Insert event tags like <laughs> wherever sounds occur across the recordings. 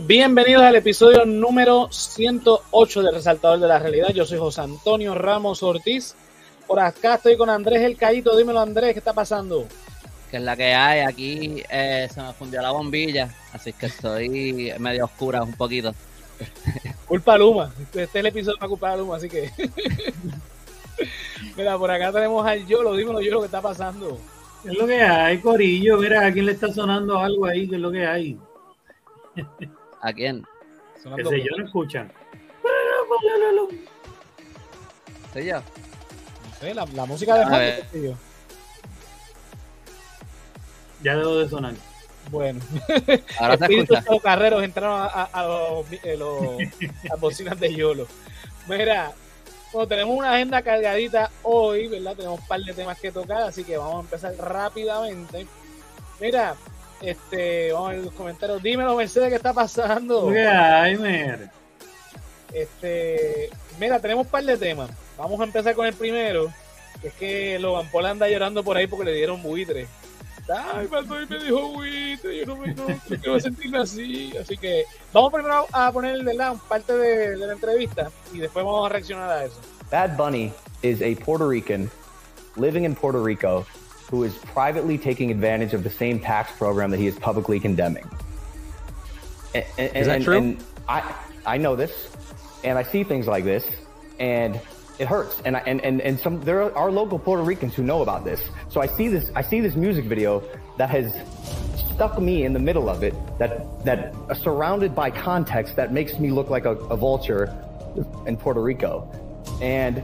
Bienvenidos al episodio número 108 de Resaltador de la Realidad. Yo soy José Antonio Ramos Ortiz. Por acá estoy con Andrés El Caíto. Dímelo, Andrés, ¿qué está pasando? Que es la que hay. Aquí eh, se me fundió la bombilla, así que estoy medio oscura un poquito. <laughs> Culpa Luma. Este es el episodio para culpa Luma, así que. <laughs> Mira, por acá tenemos al Yolo. Dímelo, Yolo, ¿qué está pasando? ¿Qué es lo que hay, Corillo? Mira, ¿a quién le está sonando algo ahí? ¿Qué es lo que hay? <laughs> ¿A quién? Que sé yo, no escuchan. ¿Soy yo? No sé, la, la música de fondo, tío. Ya debo de sonar. Bueno, Ahora se espíritus escucha. carreros entraron a, a- a los, eh, los- <laughs> las bocinas de Yolo. Mira, bueno, tenemos una agenda cargadita hoy, ¿verdad? Tenemos un par de temas que tocar, así que vamos a empezar rápidamente. Mira, este, vamos a ver los comentarios. Dímelo, Mercedes, ¿qué está pasando? ¿Qué hay, mer? Este, mira, tenemos un par de temas. Vamos a empezar con el primero, que es que Logan Paul anda llorando por ahí porque le dieron buitre. Ay, Baldoy me dijo buitre, yo no me <laughs> no, no quiero sentirme así. Así que vamos primero a poner ¿verdad? parte de, de la entrevista y después vamos a reaccionar a eso. Bad Bunny is a Puerto Rican living in Puerto Rico who is privately taking advantage of the same tax program that he is publicly condemning. And, and, Is that and- true? and I, I know this, and I see things like this, and it hurts. And, I, and, and, and some there are local Puerto Ricans who know about this. So I see this I see this music video that has stuck me in the middle of it. That that uh, surrounded by context that makes me look like a, a vulture in Puerto Rico. And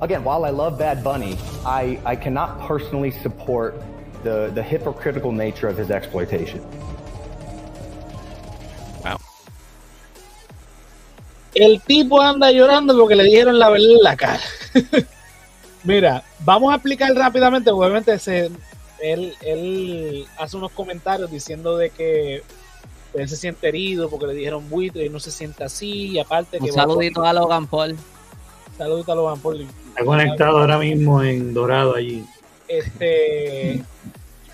again, while I love Bad Bunny, I, I cannot personally support the, the hypocritical nature of his exploitation. Wow. El tipo anda llorando porque le dijeron la verdad en la cara. <laughs> Mira, vamos a explicar rápidamente, obviamente se, él, él hace unos comentarios diciendo de que él se siente herido porque le dijeron buitre y no se siente así, y aparte que Un saludito a Logan Paul. saludito a Logan Paul. Está conectado ahora mismo en Dorado allí. Este,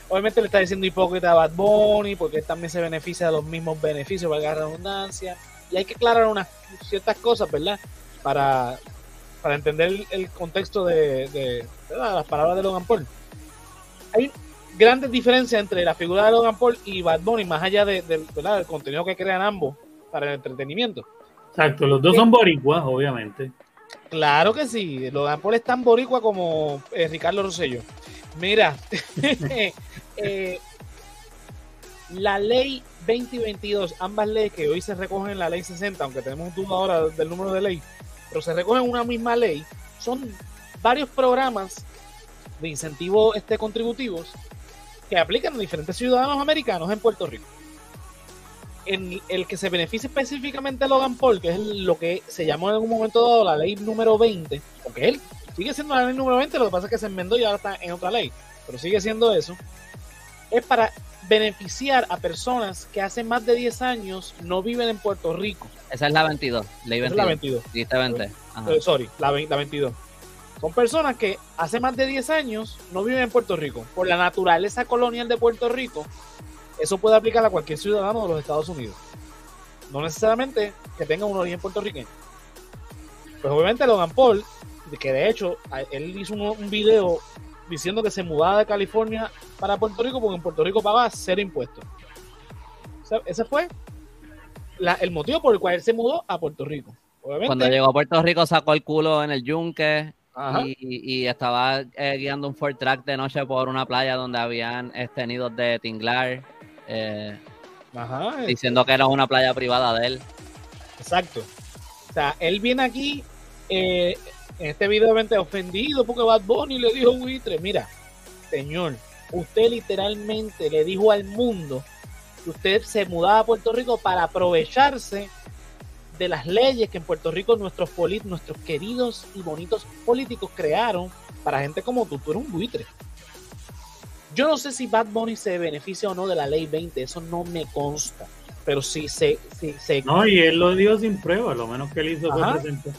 obviamente le está diciendo hipócrita a Bad Bunny porque él también se beneficia de los mismos beneficios, valga la redundancia. Y hay que aclarar unas ciertas cosas, ¿verdad? Para, para entender el, el contexto de, de- ¿verdad? las palabras de Logan Paul. Hay grandes diferencias entre la figura de Logan Paul y Bad Bunny, más allá de- del contenido que crean ambos para el entretenimiento. Exacto, los dos son boricuas, obviamente. Claro que sí, Logan Paul es tan boricua como eh, Ricardo Rosselló. Mira, <laughs> eh, la ley 20 y 22, ambas leyes que hoy se recogen en la ley 60, aunque tenemos duda ahora del número de ley, pero se recogen en una misma ley, son varios programas de incentivos este, contributivos que aplican a diferentes ciudadanos americanos en Puerto Rico. En el que se beneficia específicamente a Logan Paul, que es lo que se llamó en algún momento dado la ley número 20, porque él sigue siendo la ley número 20, lo que pasa es que se enmendó y ahora está en otra ley, pero sigue siendo eso, es para beneficiar a personas que hace más de 10 años no viven en Puerto Rico. Esa es la 22. Ley Esa es 22. la 22. Dijiste 20. Ajá. Eh, sorry, la, 20 la 22. Son personas que hace más de 10 años no viven en Puerto Rico. Por la naturaleza colonial de Puerto Rico, eso puede aplicar a cualquier ciudadano de los Estados Unidos. No necesariamente que tenga un origen puertorriqueño. Pues obviamente Logan Paul, que de hecho él hizo un, video diciendo que se mudaba de California para Puerto Rico porque en Puerto Rico pagaba cero impuestos. O sea, ese fue la- el motivo por el cual él se mudó a Puerto Rico. Obviamente, Cuando llegó a Puerto Rico sacó el culo en el yunque y, y estaba eh, guiando un Ford Track de noche por una playa donde habían este, nidos de tinglar, eh, Ajá, diciendo que era una playa privada de él. exacto. O sea, él viene aquí eh, en este video ofendido porque Bad Bunny le dijo buitre. Mira, señor, usted literalmente le dijo al mundo que usted se mudaba a Puerto Rico para aprovecharse de las leyes que en Puerto Rico nuestros polit nuestros queridos y bonitos políticos crearon para gente como tú. Tú eres un buitre. Yo no sé si Bad Bunny se beneficia o no de la ley 20, eso no me consta. Pero sí se, sí, se No, y él lo dio sin prueba, lo menos que él hizo Ajá. fue presentar.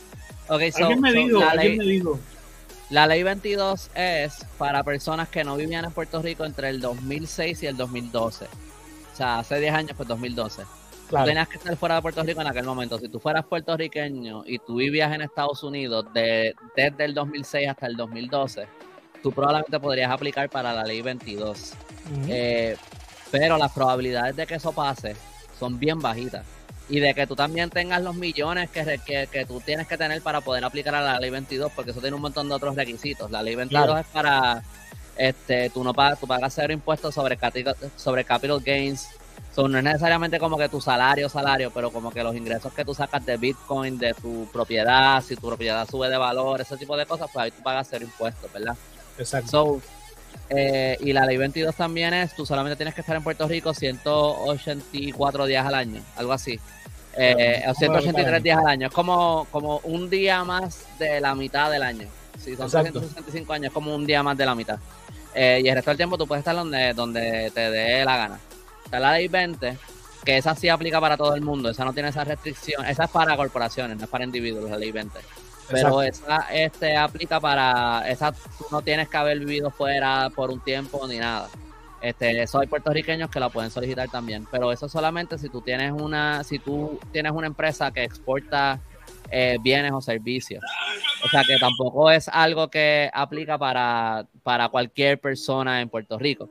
Ok, so- Alguien me so dijo, la, alguien ley, me dijo. la ley 22 es para personas que no vivían en Puerto Rico entre el 2006 y el 2012. O sea, hace 10 años, pues 2012. Tú tenías que estar fuera de Puerto Rico en aquel momento. Si tú fueras puertorriqueño y tú vivías en Estados Unidos de, desde el 2006 hasta el 2012, tú probablemente podrías aplicar para la ley 22. Eh, pero las probabilidades de que eso pase son bien bajitas. Y de que tú también tengas los millones que, que, que, tú tienes que tener para poder aplicar a la ley 22, porque eso tiene un montón de otros requisitos. La ley 22 es para, este, tú no pagas, tú pagas cero impuestos sobre capital, sobre capital gains. no es necesariamente como que tu salario, salario, pero como que los ingresos que tú sacas de Bitcoin, de tu propiedad, si tu propiedad sube de valor, ese tipo de cosas, pues ahí tú pagas cero impuestos, ¿verdad? Exacto. Eh, y la ley 22 también es, tú solamente tienes que estar en Puerto Rico 184 días al año, algo así. Eh, o 183 días al año. Es como, como un día más de la mitad del año. Si son 365 años, es como un día más de la mitad. Eh, y el resto del tiempo tú puedes estar donde, donde te dé la gana. Está la ley 20, que esa sí aplica para todo el mundo. Esa no tiene esa restricción. Esa es para corporaciones, no es para individuos, la ley 20. Pero esa este, aplica para, esa tú no tienes que haber vivido fuera por un tiempo ni nada. Este, eso hay puertorriqueños que la pueden solicitar también, pero eso solamente si tú tienes una, si tú tienes una empresa que exporta eh, bienes o servicios. O sea que tampoco es algo que aplica para, para cualquier persona en Puerto Rico.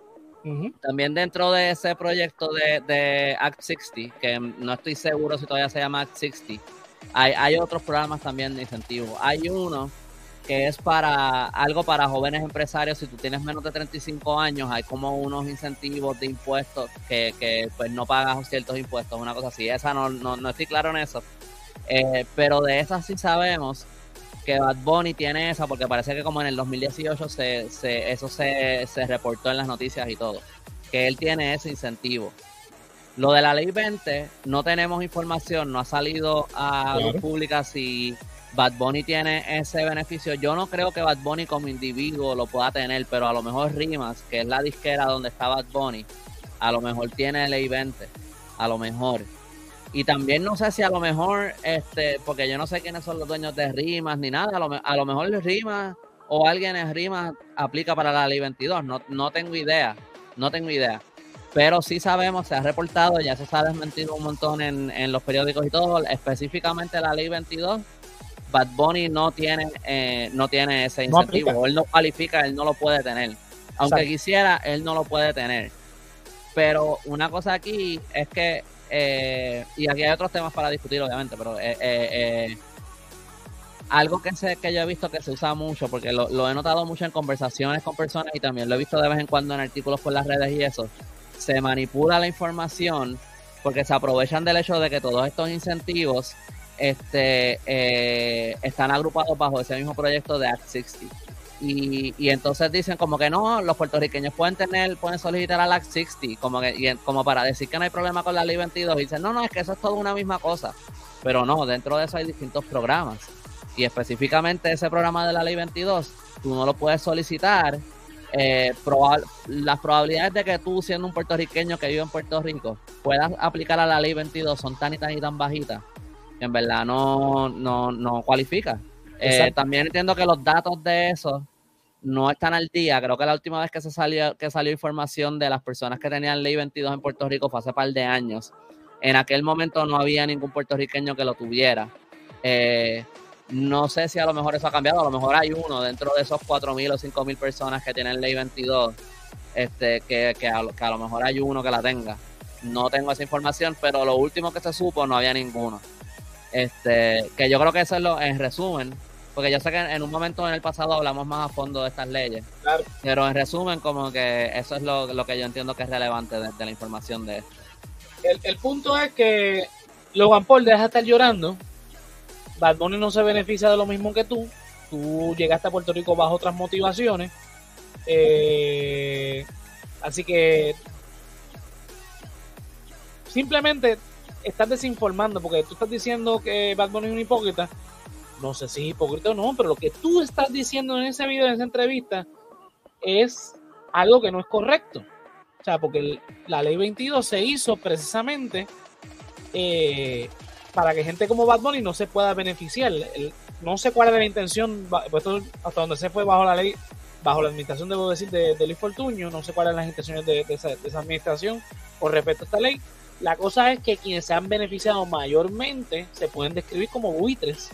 También dentro de ese proyecto de, de, Act 60, que no estoy seguro si todavía se llama Act 60, hay, otros programas también de incentivos. Hay uno que es para algo para jóvenes empresarios. Si tú tienes menos de 35 años, hay como unos incentivos de impuestos que, que pues no pagas ciertos impuestos, una cosa así. Esa no, no, no estoy claro en eso. Eh, pero de esa sí sabemos que Bad Bunny tiene esa, porque parece que como en el 2018 se, se, eso se, se reportó en las noticias y todo, que él tiene ese incentivo. Lo de la ley 20, no tenemos información, no ha salido a la pública si Bad Bunny tiene ese beneficio. Yo no creo que Bad Bunny como individuo lo pueda tener, pero a lo mejor Rimas, que es la disquera donde está Bad Bunny, a lo mejor tiene ley 20, a lo mejor. Y también no sé si a lo mejor, este, porque yo no sé quiénes son los dueños de Rimas ni nada, a lo, a lo mejor Rimas o alguien en Rimas aplica para la ley 22, no, no tengo idea, no tengo idea pero sí sabemos, se ha reportado, ya se ha desmentido un montón en, los periódicos y todo, específicamente la ley 22, Bad Bunny no tiene, eh, no tiene ese incentivo, él no cualifica, él no lo puede tener. Aunque quisiera, él no lo puede tener. Pero una cosa aquí es que, eh, y aquí hay otros temas para discutir, obviamente, pero eh, algo que, se, que yo he visto que se usa mucho, porque lo, lo he notado mucho en conversaciones con personas y también lo he visto de vez en cuando en artículos por las redes y eso, se manipula la información porque se aprovechan del hecho de que todos estos incentivos este, eh, están agrupados bajo ese mismo proyecto de Act 60. Y, entonces dicen como que no, los puertorriqueños pueden tener, pueden solicitar al Act 60, como que, y, como para decir que no hay problema con la ley 22, y dicen, no, no, es que eso es todo una misma cosa. Pero no, dentro de eso hay distintos programas. Y específicamente ese programa de la ley 22, tú no lo puedes solicitar eh, las probabilidades de que tú, siendo un puertorriqueño que vive en Puerto Rico, puedas aplicar a la ley 22 son tan y tan y tan bajitas que en verdad no, no, no cualifica. Eh, también entiendo que los datos de eso no están al día. Creo que la última vez que se salió, que salió información de las personas que tenían ley 22 en Puerto Rico fue hace par de años. En aquel momento no había ningún puertorriqueño que lo tuviera. Eh, no sé si a lo mejor eso ha cambiado, a lo mejor hay uno dentro de esos 4.000 o 5.000 personas que tienen ley 22, este, que, que, a, lo mejor hay uno que la tenga. No tengo esa información, pero lo último que se supo no había ninguno. Este, que yo creo que eso es lo, en resumen, porque yo sé que en un momento en el pasado hablamos más a fondo de estas leyes, pero en resumen como que eso es lo, lo que yo entiendo que es relevante de, la información de esto. El, el punto es que Logan Paul deja de estar llorando Bad Bunny no se beneficia de lo mismo que tú. Tú llegaste a Puerto Rico bajo otras motivaciones. Eh, así que simplemente estás desinformando porque tú estás diciendo que Bad Bunny es un hipócrita. No sé si es hipócrita o no, pero lo que tú estás diciendo en ese video, en esa entrevista, es algo que no es correcto. O sea, porque la ley 22 se hizo precisamente eh, para que gente como Bad Bunny no se pueda beneficiar. no sé cuál es la intención, pues hasta donde se fue bajo la ley, bajo la administración, debo decir, de, de Luis Fortuño, no sé cuáles son las intenciones de, esa, administración con respecto a esta ley, La cosa es que quienes se han beneficiado mayormente se pueden describir como buitres.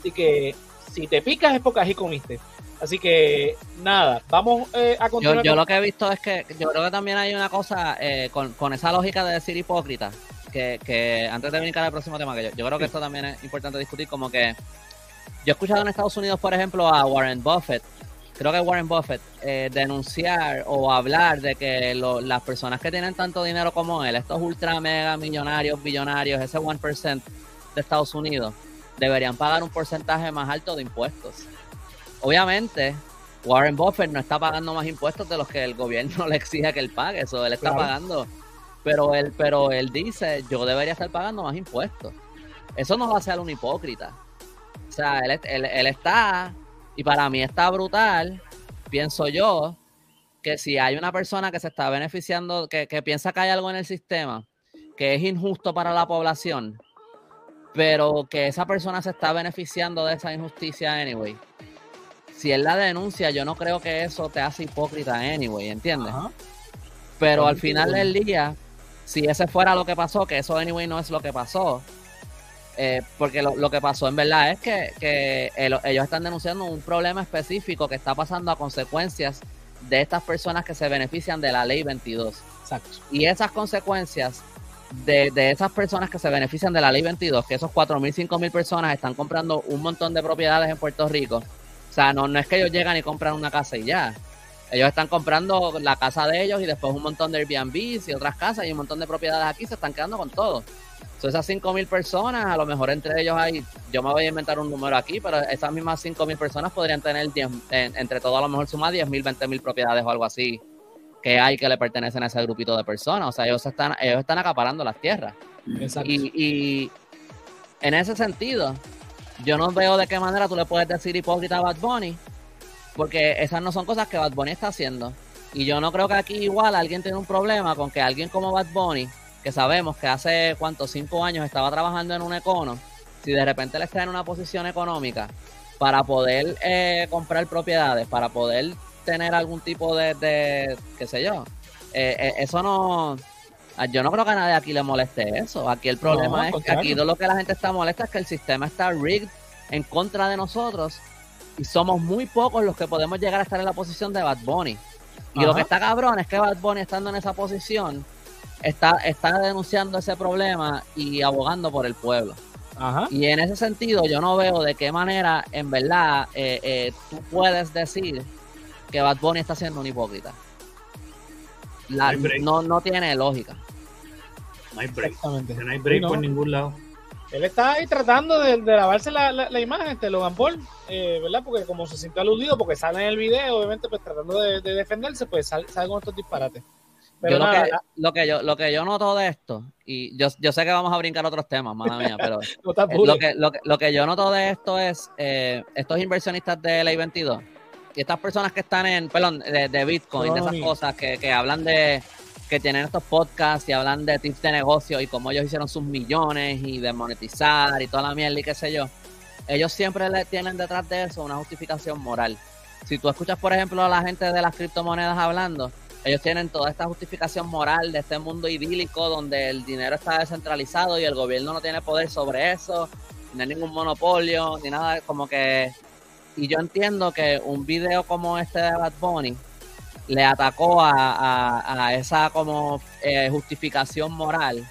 Así que si te picas es porque así comiste. Así que nada, vamos eh, a Yo, continuar. yo con- lo que he visto es que yo creo que también hay una cosa eh, con, con esa lógica de decir hipócrita, que, que antes de brincar al próximo tema, que yo, yo creo que esto también es importante discutir, como que yo he escuchado en Estados Unidos, por ejemplo, a Warren Buffett, creo que Warren Buffett, eh, denunciar o hablar de que lo- las personas que tienen tanto dinero como él, estos ultra mega millonarios, billonarios, ese 1% de Estados Unidos, deberían pagar un porcentaje más alto de impuestos. Obviamente, Warren Buffett no está pagando más impuestos de los que el gobierno <laughs> le exige que él pague, eso él está Claro. pagando. Pero él, pero él dice, yo debería estar pagando más impuestos. Eso no va a ser un hipócrita. O sea, él, él- él está, y para mí está brutal, pienso yo, que si hay una persona que se está beneficiando, que, que piensa que hay algo en el sistema que es injusto para la población, pero que esa persona se está beneficiando de esa injusticia anyway. Si él la denuncia, yo no creo que eso te hace hipócrita anyway, ¿entiendes? Ajá. Pero al final de del día, si ese fuera lo que pasó, que eso anyway no es lo que pasó, eh, porque lo, lo que pasó en verdad es que, que el- ellos están denunciando un problema específico que está pasando a consecuencias de estas personas que se benefician de la ley 22. Exacto. Y esas consecuencias de, de esas personas que se benefician de la ley 22, que esos 4.000, 5.000 personas están comprando un montón de propiedades en Puerto Rico. O sea, no, no es que ellos llegan y compran una casa y ya. Ellos están comprando la casa de ellos y después un montón de Airbnbs y otras casas y un montón de propiedades aquí se están quedando con todo. So, esas 5.000 personas, a lo mejor entre ellos hay, yo me voy a inventar un número aquí, pero esas mismas 5.000 personas podrían tener 10, en- entre todo a lo mejor sumar 10.000, 20.000 propiedades o algo así que hay que le pertenecen a ese grupito de personas. O sea, ellos están, ellos están acaparando las tierras. Exacto. Y, y en ese sentido, yo no veo de qué manera tú le puedes decir hipócrita a Bad Bunny, porque esas no son cosas que Bad Bunny está haciendo. Y yo no creo que aquí igual alguien tiene un problema con que alguien como Bad Bunny, que sabemos que hace cuántos cinco años estaba trabajando en un econo, si de repente le está en una posición económica para poder eh, comprar propiedades, para poder tener algún tipo de, de qué sé yo, eh, eh, eso no, Ah, Yo no creo que a nadie aquí le moleste eso. Aquí el problema No, es que aquí lo que la gente está molesta es que el sistema está rigged en contra de nosotros y somos muy pocos los que podemos llegar a estar en la posición de Bad Bunny. Y lo que está cabrón es que Bad Bunny estando en esa posición está, está denunciando ese problema y abogando por el pueblo. Ajá. Y en ese sentido yo no veo de qué manera en verdad eh, eh, tú puedes decir que Bad Bunny está siendo un hipócrita. La- No no, tiene lógica. No hay break. Exactamente. No hay break no. por ningún lado. Él está ahí tratando de, de lavarse la, la, la imagen, este Logan Paul, eh, ¿verdad? Porque como se sintió aludido, porque sale en el video, obviamente, pues tratando de, de defenderse, pues sale, sale con estos disparates. Pero yo lo, que, lo, que yo, lo que yo noto de esto, y yo, yo sé que vamos a brincar otros temas, mala mía, pero <laughs> no eh, lo, que, lo, que, lo que yo noto de esto es eh, estos inversionistas de Ley 22 y estas personas que están en, perdón, de, de Bitcoin, de esas cosas que, que hablan de, que tienen estos podcasts y hablan de tips de negocio y cómo ellos hicieron sus millones y de monetizar y toda la mierda y qué sé yo. Ellos siempre le tienen detrás de eso una justificación moral. Si tú escuchas, por ejemplo, a la gente de las criptomonedas hablando, ellos tienen toda esta justificación moral de este mundo idílico donde el dinero está descentralizado y el gobierno no tiene poder sobre eso, no hay ningún monopolio, ni nada, como que... Y yo entiendo que un video como este de Bad Bunny le atacó a, a- a esa como eh, justificación moral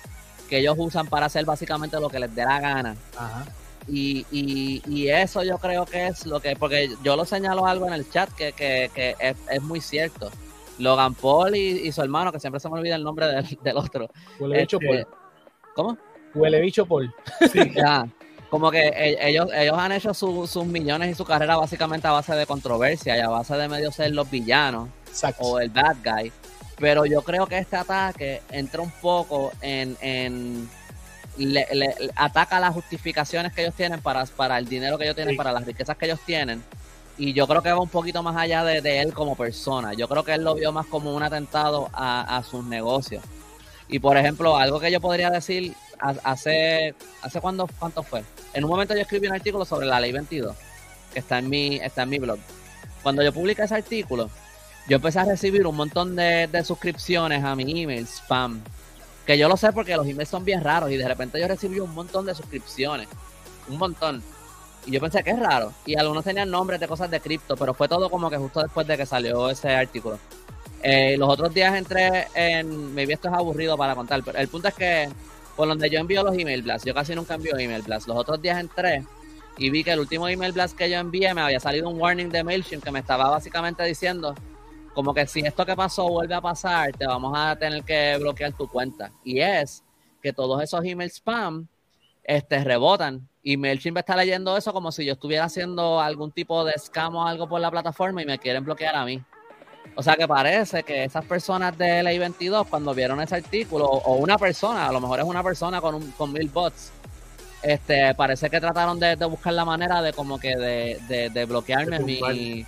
que ellos usan para hacer básicamente lo que les dé la gana. Ajá. Y, y, y eso yo creo que es lo que, porque yo lo señalo algo en el chat que, que, que es, es muy cierto. Logan Paul y, y su hermano, que siempre se me olvida el nombre del, del otro. Huele bicho Este, Paul. ¿Cómo? Huele bicho Paul. <laughs> Ya, como que e- ellos, ellos han hecho su- sus millones y su carrera básicamente a base de controversia y a base de medio ser los villanos Exacto. o el bad guy. Pero yo creo que este ataque entra un poco en. en le, le- ataca las justificaciones que ellos tienen para, para el dinero que ellos tienen, Sí. para las riquezas que ellos tienen. Y yo creo que va un poquito más allá de, de él como persona. Yo creo que él lo vio más como un atentado a, a sus negocios. Y por ejemplo, algo que yo podría decir hace, hace cuándo, cuánto fue. En un momento yo escribí un artículo sobre la ley 22, que está en mi, está en mi blog. Cuando yo publiqué ese artículo, yo empecé a recibir un montón de, de suscripciones a mi email, spam, Que yo lo sé porque los emails son bien raros y de repente yo recibí un montón de suscripciones. Un montón. Y yo pensé que es raro. Y algunos tenían nombres de cosas de cripto, pero fue todo como que justo después de que salió ese artículo. Eh, los otros días entré en. Maybe esto es aburrido para contar, pero el punto es que por donde yo envío los email blasts, yo casi nunca envío email blasts. Los otros días entré y vi que el último email blast que yo envié me había salido un warning de MailChimp que me estaba básicamente diciendo como que si esto que pasó vuelve a pasar, te vamos a tener que bloquear tu cuenta. Y es que todos esos email spam este, rebotan. Y MailChimp está leyendo eso como si yo estuviera haciendo algún tipo de scam o algo por la plataforma y me quieren bloquear a mí. O sea que parece que esas personas de Ley 22, cuando vieron ese artículo, o una persona, a lo mejor es una persona con, un, con mil bots, este, parece que trataron de, buscar la manera de como que de, de, bloquearme mi...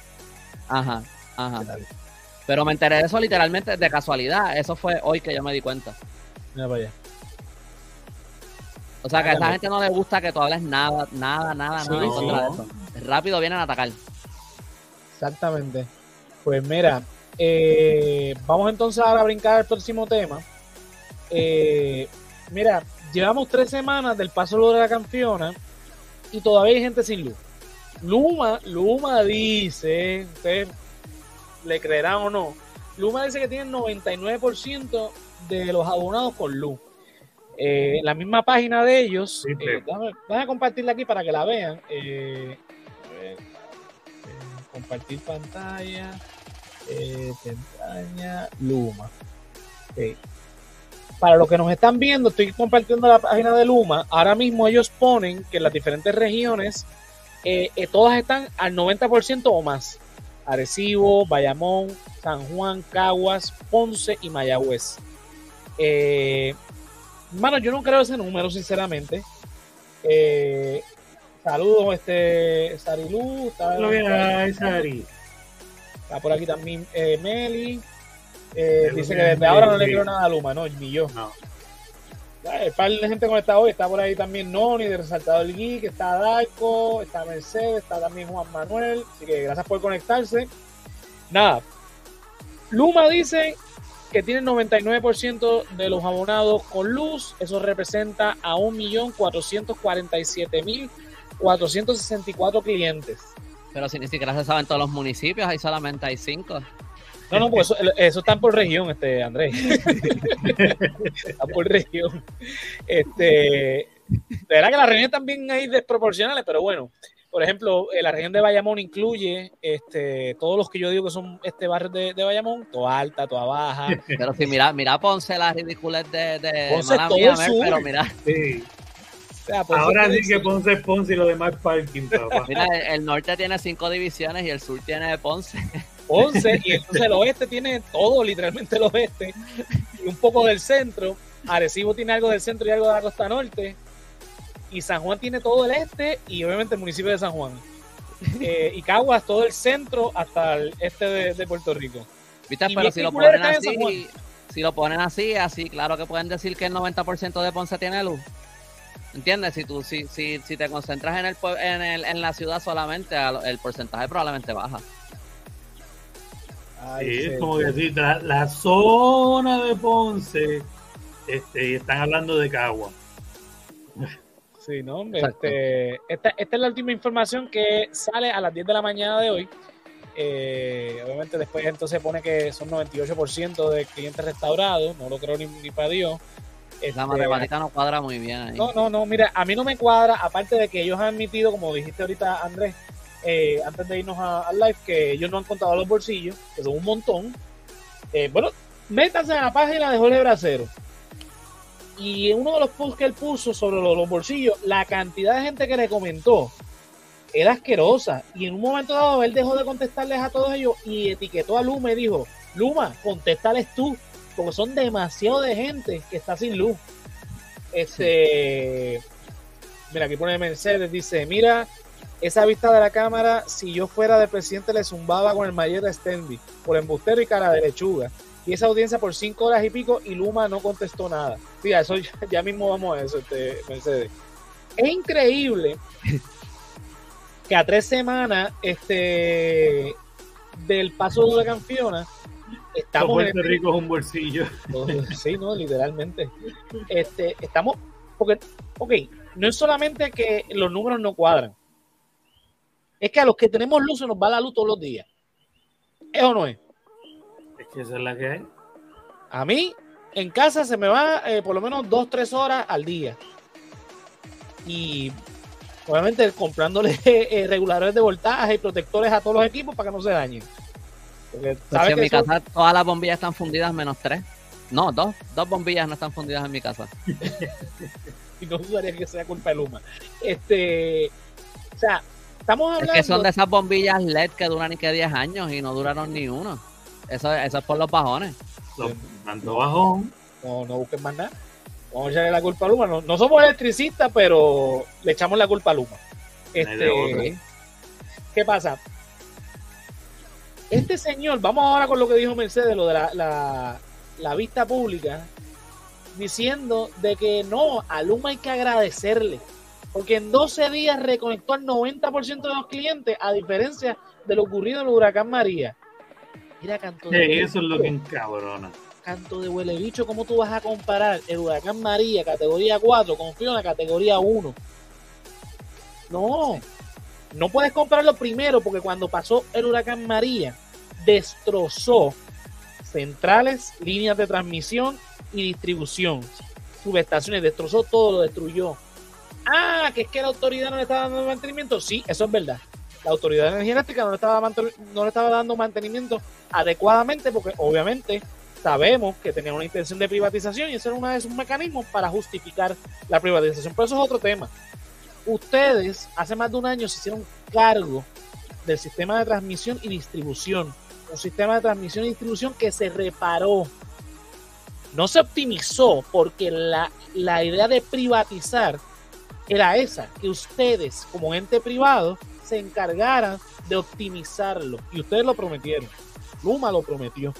Ajá, ajá. Pero me enteré de eso literalmente de casualidad. Eso fue hoy que yo me di cuenta. Mira para allá. O sea que a esa gente no le gusta que tú hables nada, nada, nada, nada en contra de eso. Rápido vienen a atacar. Exactamente. Pues mira, eh, vamos entonces ahora a brincar al próximo tema. Eh, mira, llevamos tres semanas del paso de la campeona y todavía hay gente sin luz. Luma, Luma dice, ustedes le creerán o no, Luma dice que tiene 99% de los abonados con luz. Eh, la misma página de ellos, eh, déjame, compartirla aquí para que la vean. Eh, compartir pantalla, pantalla, Luma. Para los que nos están viendo, estoy compartiendo la página de Luma. Ahora mismo ellos ponen que las diferentes regiones, todas están al 90% o más. Arecibo, Bayamón, San Juan, Caguas, Ponce y Mayagüez. Eh, mano, yo no creo ese número, sinceramente. Eh, saludos, este Sarilú. Está, está por aquí también eh, Meli. Eh, dice que desde ahora no le quiero nada a Luma, no, ni yo. No. El par de gente conectada hoy está por ahí también Noni de Resaltador Geek, está Daiko, está Mercedes, está también Juan Manuel. Así que gracias por conectarse. Nada. Luma dice que tiene 99% de los abonados con luz. Eso representa a 1.447.464 clientes. Pero si ni siquiera se saben todos los municipios, ahí solamente hay 5. No, no, pues eso, eso está por región, este, Andrés. <laughs> está por región. Este, de verdad que las regiones también hay desproporcionales, pero bueno. Por ejemplo, eh, la región de Bayamón incluye este, todos los que yo digo que son este barrio de, de Bayamón, toda alta, toda baja. Pero si mira, mira Ponce, las ridículas de, de Ponce todo el sur. pero mira. Sí. Ahora sí que Ponce es Ponce y lo demás parking, papá. <laughs> Mira, el, norte tiene cinco divisiones y el sur tiene Ponce. <laughs> 11 y entonces el oeste tiene todo, literalmente el oeste, y un poco del centro. Arecibo tiene algo del centro y algo de la costa norte. Y San Juan tiene todo el este y obviamente el municipio de San Juan. Eh, y Caguas todo el centro hasta el este de, Puerto Rico. ¿Viste? Pero si lo ponen así, si lo ponen así, así, claro que pueden decir que el 90% de Ponce tiene luz. ¿Entiendes? Si tú si, si, si te concentras en el, en, el, en la ciudad solamente, el porcentaje probablemente baja sí, es como decir, la, zona de Ponce, este, y están hablando de Cagua. Sí, no, este, esta, esta, es la última información que sale a las 10 de la mañana de hoy. Eh, obviamente después entonces pone que son 98% de clientes restaurados, no lo creo ni, ni para Dios. La este, matemática no cuadra muy bien ahí. No, no, no, mira, a mí no me cuadra, aparte de que ellos han admitido, como dijiste ahorita Andrés, eh, antes de irnos al live, que ellos no han contado los bolsillos, que son un montón. Eh, bueno, métanse a la página de Jorge Bracero. Y en uno de los posts que él puso sobre los, bolsillos, la cantidad de gente que le comentó era asquerosa. Y en un momento dado, él dejó de contestarles a todos ellos y etiquetó a Luma y dijo: Luma, contéstales tú, porque son demasiado de gente que está sin luz. Este. Mira, aquí pone Mercedes, dice: Mira, esa vista de la cámara, si yo fuera de presidente, le zumbaba con el mayor de por embustero y cara de lechuga. Y esa audiencia por cinco horas y pico y Luma no contestó nada. Sí, eso <laughs> ya, mismo vamos a eso, este, Mercedes. Es increíble que a tres semanas este, del paso de la campeona estamos Puerto en- Rico es un bolsillo. <laughs> Sí, no, literalmente. Este, estamos, porque, ok, no es solamente que los números no cuadran, es que a los que tenemos luz se nos va la luz todos los días. ¿Es o no es? Es que esa es la que hay. A mí, en casa se me va eh, por lo menos dos, tres horas al día. Y obviamente comprándole <laughs> eh, reguladores de voltaje y protectores a todos los equipos para que no se dañen. Porque Pues en mi eso- casa todas las bombillas están fundidas menos tres. No, dos. Dos bombillas no están fundidas en mi casa. <laughs> y no dudaría que sea culpa de Luma. Este, o sea, estamos Es hablando. que son de esas bombillas LED que duran ni que 10 años y no duraron ni uno. Eso, eso es por los bajones. Los mandó bajón. No, no busquen más nada. Vamos a echarle la culpa a Luma. No, no somos electricistas, pero le echamos la culpa a Luma. Este, ¿Qué pasa? Este señor, vamos ahora con lo que dijo Mercedes, lo de la, la, la vista pública, diciendo de que no, a Luma hay que agradecerle, porque en 12 días reconectó al 90% de los clientes, a diferencia de lo ocurrido en el huracán María. Mira, canto de Sí, huele eso es lo que encabrona. canto de huele bicho, ¿cómo tú vas a comparar el huracán María, categoría 4, con Fiona, categoría 1? No, no puedes comprarlo primero porque cuando pasó el huracán María destrozó centrales, líneas de transmisión y distribución, subestaciones, destrozó todo, lo destruyó. Ah, que es que la autoridad no le estaba dando mantenimiento. Sí, eso es verdad. La autoridad de energía eléctrica no le estaba, no dando mantenimiento adecuadamente porque obviamente sabemos que tenía una intención de privatización y ese era uno de sus mecanismos para justificar la privatización. Pero eso es otro tema ustedes hace más de un año se hicieron cargo del sistema de transmisión y distribución. Un sistema de transmisión y distribución que se reparó. No se optimizó porque la, la idea de privatizar era esa, que ustedes como ente privado se encargaran de optimizarlo. Y ustedes lo prometieron. Luma lo prometió.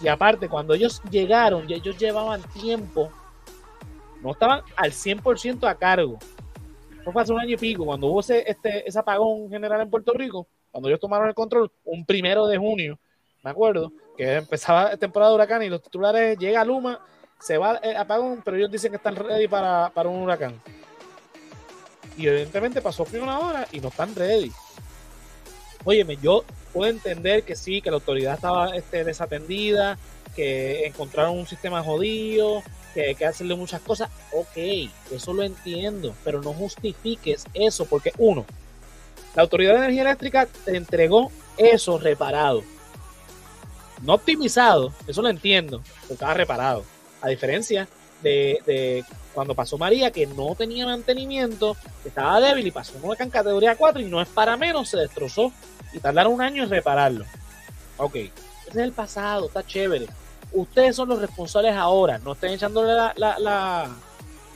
Y aparte, cuando ellos llegaron, y ellos llevaban tiempo no estaban al 100% a cargo. Eso fue hace un año y pico, cuando hubo ese, este, ese apagón general en Puerto Rico, cuando ellos tomaron el control, un primero de junio, me acuerdo, que empezaba temporada de huracán y los titulares llega Luma, se va el apagón, pero ellos dicen que están ready para, para un huracán. Y evidentemente pasó una hora y no están ready. Óyeme, yo puedo entender que sí, que la autoridad estaba este, desatendida, que encontraron un sistema jodido, que hay que hacerle muchas cosas. Ok, eso lo entiendo, pero no justifiques eso, porque uno, la Autoridad de Energía Eléctrica te entregó eso reparado. No optimizado, eso lo entiendo, pero estaba reparado. A diferencia de, cuando pasó María, que no tenía mantenimiento, que estaba débil y pasó en categoría 4 y no es para menos, se destrozó y tardaron un año en repararlo. Ok, ese es el pasado, está chévere ustedes son los responsables ahora, no estén echándole la-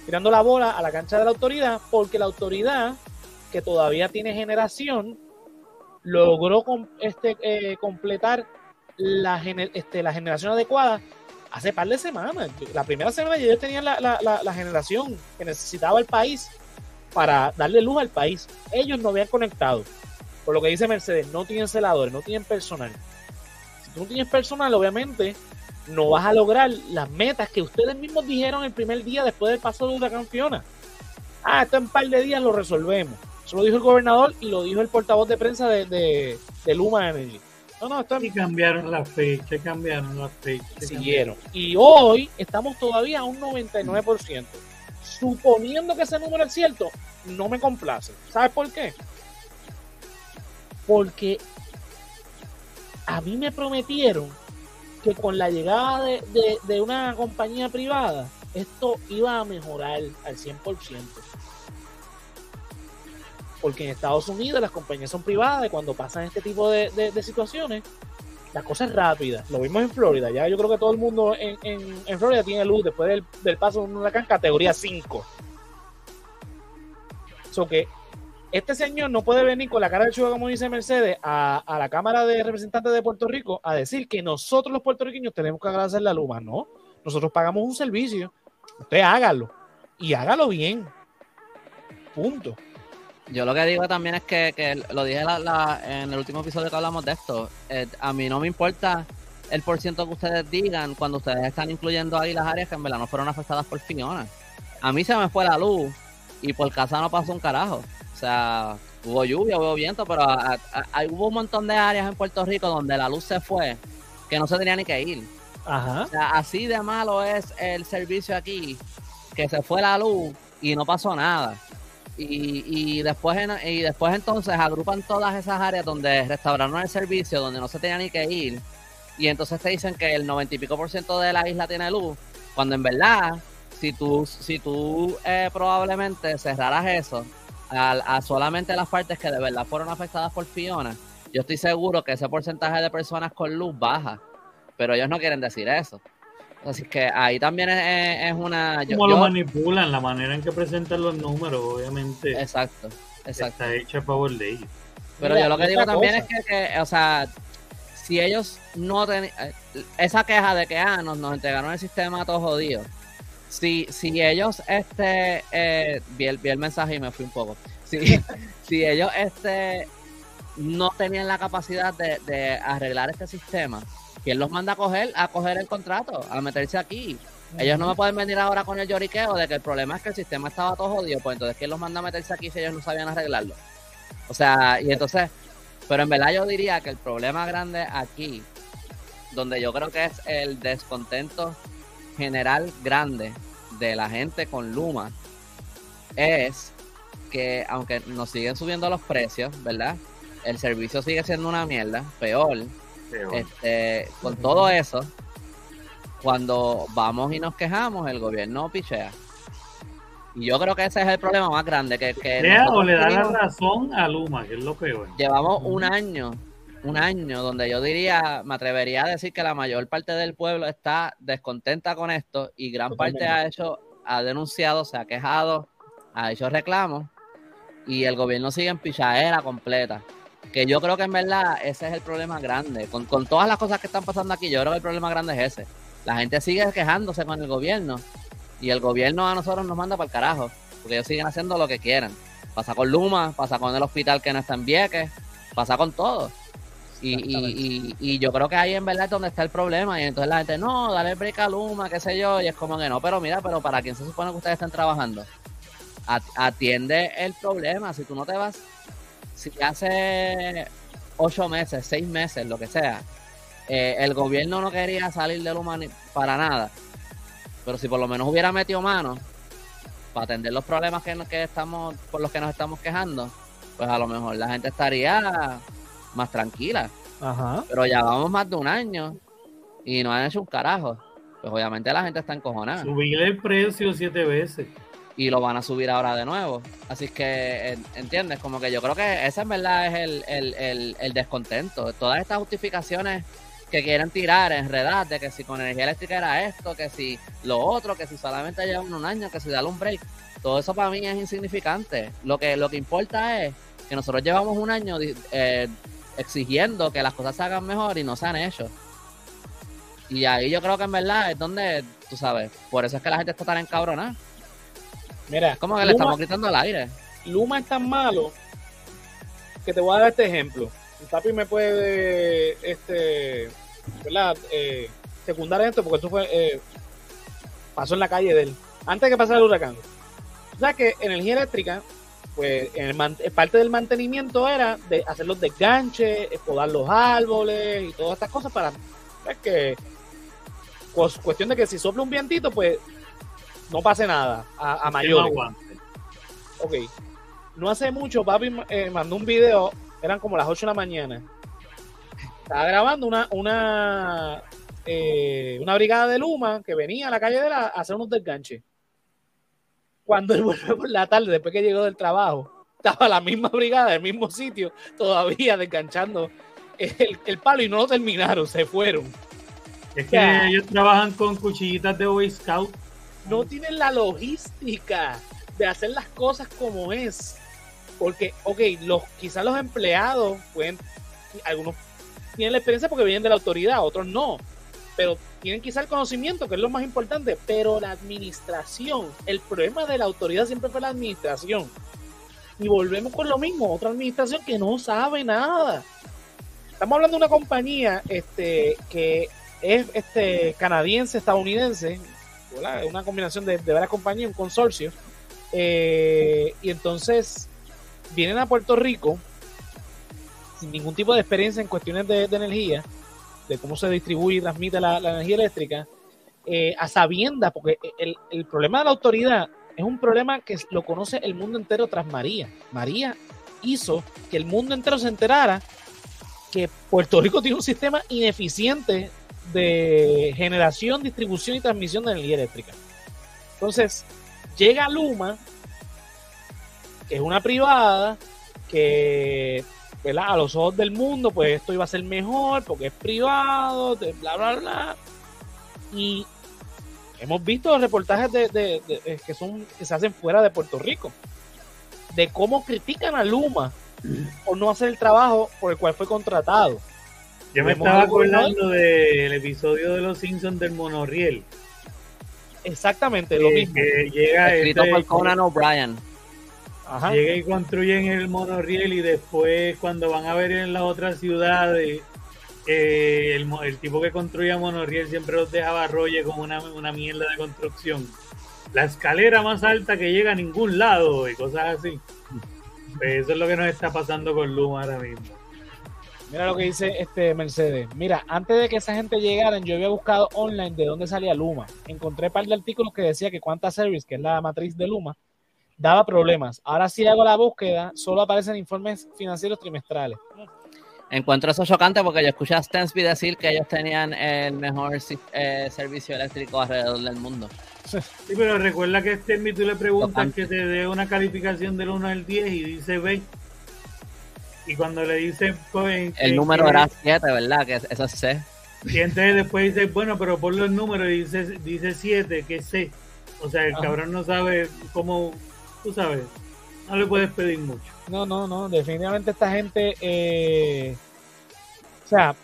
tirando la bola a la cancha de la autoridad, porque la autoridad, que todavía tiene generación, logró este, eh, completar la, gener- este, la generación adecuada hace par de semanas. La primera semana ellos tenían la, la- la- generación que necesitaba el país para darle luz al país. Ellos no habían conectado. Por lo que dice Mercedes, no tienen celadores, no tienen personal. Si tú no tienes personal, obviamente no vas a lograr las metas que ustedes mismos dijeron el primer día después del paso de huracán Fiona. Ah, esto en par de días lo resolvemos. Eso lo dijo el gobernador y lo dijo el portavoz de prensa de, de, de Luma Energy. No, no, Y cambiaron la fecha, cambiaron la fecha. siguieron. Y hoy estamos todavía a un 99%. Suponiendo que ese número es cierto, no me complace. ¿Sabes por qué? Porque a mí me prometieron que con la llegada de, de- de una compañía privada, esto iba a mejorar al 100%. Porque en Estados Unidos las compañías son privadas y cuando pasan este tipo de, de- situaciones, la cosa es rápida. Lo vimos en Florida. Ya yo creo que todo el mundo en, en- en Florida tiene luz después del, del paso de un huracán categoría 5. So que este señor no puede venir con la cara de chuga, como dice Mercedes, a, a la Cámara de Representantes de Puerto Rico a decir que nosotros los puertorriqueños tenemos que agradecer la Luma. No, nosotros pagamos un servicio. Usted hágalo y hágalo bien. Punto. Yo lo que digo también es que, que lo dije la- la- en el último episodio que hablamos de esto. eh, a mí no me importa el por ciento que ustedes digan cuando ustedes están incluyendo ahí las áreas que en verdad no fueron afectadas por Fiona. A mí se me fue la luz y por casa no pasó un carajo. O sea, hubo lluvia, hubo viento, pero a- a- a- hubo un montón de áreas en Puerto Rico donde la luz se fue que no se tenía ni que ir. Ajá. O sea, así de malo es el servicio aquí, que se fue la luz y no pasó nada. Y, y después y después entonces agrupan todas esas áreas donde restauraron el servicio, donde no se tenía ni que ir. Y entonces te dicen que el noventa y pico por ciento de la isla tiene luz, cuando en verdad, si tú, si tú eh, probablemente cerraras eso a, a solamente las partes que de verdad fueron afectadas por Fiona, yo estoy seguro que ese porcentaje de personas con luz baja pero ellos no quieren decir eso. Así que ahí también es, es una... yo- Cómo lo yo- manipulan, la manera en que presentan los números, obviamente, exacto, exacto. está hecha a favor de ellos. Pero Mira, yo lo que digo también cosa. es que, que, o sea, si ellos no tenían... Esa queja de que, ah, nos, nos entregaron el sistema todo jodido. Si, si ellos, este... Eh, vi, el, vi el mensaje y me fui un poco. Si, <laughs> si ellos, este... No tenían la capacidad de, de arreglar este sistema, ¿quién los manda a coger, a coger el contrato, a meterse aquí? Ellos no me pueden venir ahora con el lloriqueo de que el problema es que el sistema estaba todo jodido, pues entonces ¿quién los manda a meterse aquí si ellos no sabían arreglarlo? O sea, y entonces, pero en verdad yo diría que el problema grande aquí, donde yo creo que es el descontento general grande de la gente con Luma, es que aunque nos siguen subiendo los precios, ¿verdad? El servicio sigue siendo una mierda, peor. Este, con todo eso, cuando vamos y nos quejamos, el gobierno pichea. Y yo creo que ese es el problema más grande. Que, que o le da la razón a Luma, que es lo peor. llevamos un año, un año donde yo diría, me atrevería a decir que la mayor parte del pueblo está descontenta con esto y gran parte ha hecho, ha denunciado, se ha quejado, ha hecho reclamos y el gobierno sigue en pichadera completa. Que yo creo que en verdad ese es el problema grande. Con, con todas las cosas que están pasando aquí, yo creo que el problema grande es ese. La gente sigue quejándose con el gobierno y el gobierno a nosotros nos manda para el carajo, porque ellos siguen haciendo lo que quieran. Pasa con Luma, pasa con el hospital que no está en Vieques, pasa con todo. Y, y, y, y yo creo que ahí en verdad es donde está el problema. Y entonces la gente, no, dale break a Luma, qué sé yo. Y es como que no, pero mira, pero ¿para quién se supone que ustedes están trabajando? At- atiende el problema. Si tú no te vas, si hace ocho meses, seis meses, lo que sea, eh, el gobierno no quería salir de Luma para nada. Pero si por lo menos hubiera metido mano para atender los problemas que, no- que estamos, por los que nos estamos quejando, pues a lo mejor la gente estaría más tranquila. Ajá. Pero ya vamos más de un año y no han hecho un carajo. Pues obviamente la gente está encojonada Subirle el precio siete veces. Y lo van a subir ahora de nuevo. Así que, en- ¿entiendes? Como que yo creo que ese en verdad es el, el, el, descontento. Todas estas justificaciones que quieren tirar, enredar, de que si con energía eléctrica era esto, que si lo otro, que si solamente llevan un año, que si darle un break. Todo eso para mí es insignificante. Lo que, lo que importa es que nosotros llevamos un año eh, exigiendo que las cosas se hagan mejor y no se han hecho. Y ahí yo creo que en verdad es donde, tú sabes, por eso es que la gente está tan encabronada. Mira, Es como que le Luma- estamos gritando al aire. Luma es tan malo que te voy a dar este ejemplo. El papi me puede, este, ¿verdad? Eh, secundar esto porque eso fue, eh, pasó en la calle de él. Antes de que pasara el huracán. O sea que energía eléctrica, pues en el man- parte del mantenimiento era de hacer los desganches, eh, podar los árboles y todas estas cosas para pues, que cuestión de que si sopla un vientito, pues no pase nada a, a mayores. Ok. No hace mucho, papi eh, mandó un video, eran como las 8 de la mañana. Estaba grabando una, una, eh, una brigada de Luma que venía a la calle de la a hacer unos desganches. Cuando él vuelve por la tarde, después que llegó del trabajo, estaba la misma brigada, el mismo sitio, todavía desganchando el, el palo y no lo terminaron, se fueron. Es que ellos trabajan con cuchillitas de Boy Scout. No tienen la logística de hacer las cosas como es. Porque, ok, los, quizás los empleados pueden, algunos tienen la experiencia porque vienen de la autoridad, otros no. Pero tienen quizás el conocimiento, que es lo más importante. Pero la administración, el problema de la autoridad siempre fue la administración. Y volvemos con lo mismo, otra administración que no sabe nada. Estamos hablando de una compañía este, que es este, canadiense, estadounidense, ¿verdad? una combinación de, varias compañías, un consorcio. Eh, y entonces vienen a Puerto Rico sin ningún tipo de experiencia en cuestiones de, energía, de cómo se distribuye y transmite la, energía eléctrica, eh, a sabiendas, porque el problema de la autoridad es un problema que lo conoce el mundo entero tras María. María hizo que el mundo entero se enterara que Puerto Rico tiene un sistema ineficiente de generación, distribución y transmisión de energía eléctrica. Entonces, llega Luma, que es una privada, que ¿verdad? a los ojos del mundo, pues esto iba a ser mejor porque es privado, bla, bla, bla. Y hemos visto reportajes de- de- que, son, que se hacen fuera de Puerto Rico, de cómo critican a Luma por no hacer el trabajo por el cual fue contratado. Yo me estaba acordando del episodio de Los Simpsons del monorriel. Exactamente, lo que- mismo. que llega, Escrito este- por Conan O'Brien. Ajá. llega y construyen el monorriel y después cuando van a ver en las otras ciudades eh, el, mo- el tipo que construía monorriel siempre los dejaba rolle como una, una mierda de construcción. La escalera más alta que llega a ningún lado y cosas así. Pues eso es lo que nos está pasando con Luma ahora mismo. Mira lo que dice este Mercedes. Mira, antes de que esa gente llegara, yo había buscado online de dónde salía Luma. Encontré un par de artículos que decía que Quanta Service, que es la matriz de Luma, daba problemas. Ahora sí hago la búsqueda, solo aparecen informes financieros trimestrales. Encuentro eso chocante porque yo escuché a Stensby decir que ellos tenían el mejor eh, servicio eléctrico alrededor del mundo. <laughs> Sí, pero recuerda que este tú le preguntas Tocante. que te dé una calificación del 1 al 10 y dice B. Y cuando le dice pues, El número era 7, ¿verdad? Que eso es C. Y entonces después dice, bueno, pero por los números y dice dice 7, que es C. O sea, el Ajá. cabrón no sabe cómo, tú sabes, no le puedes pedir mucho. No, no, no, definitivamente esta gente, eh, o sea,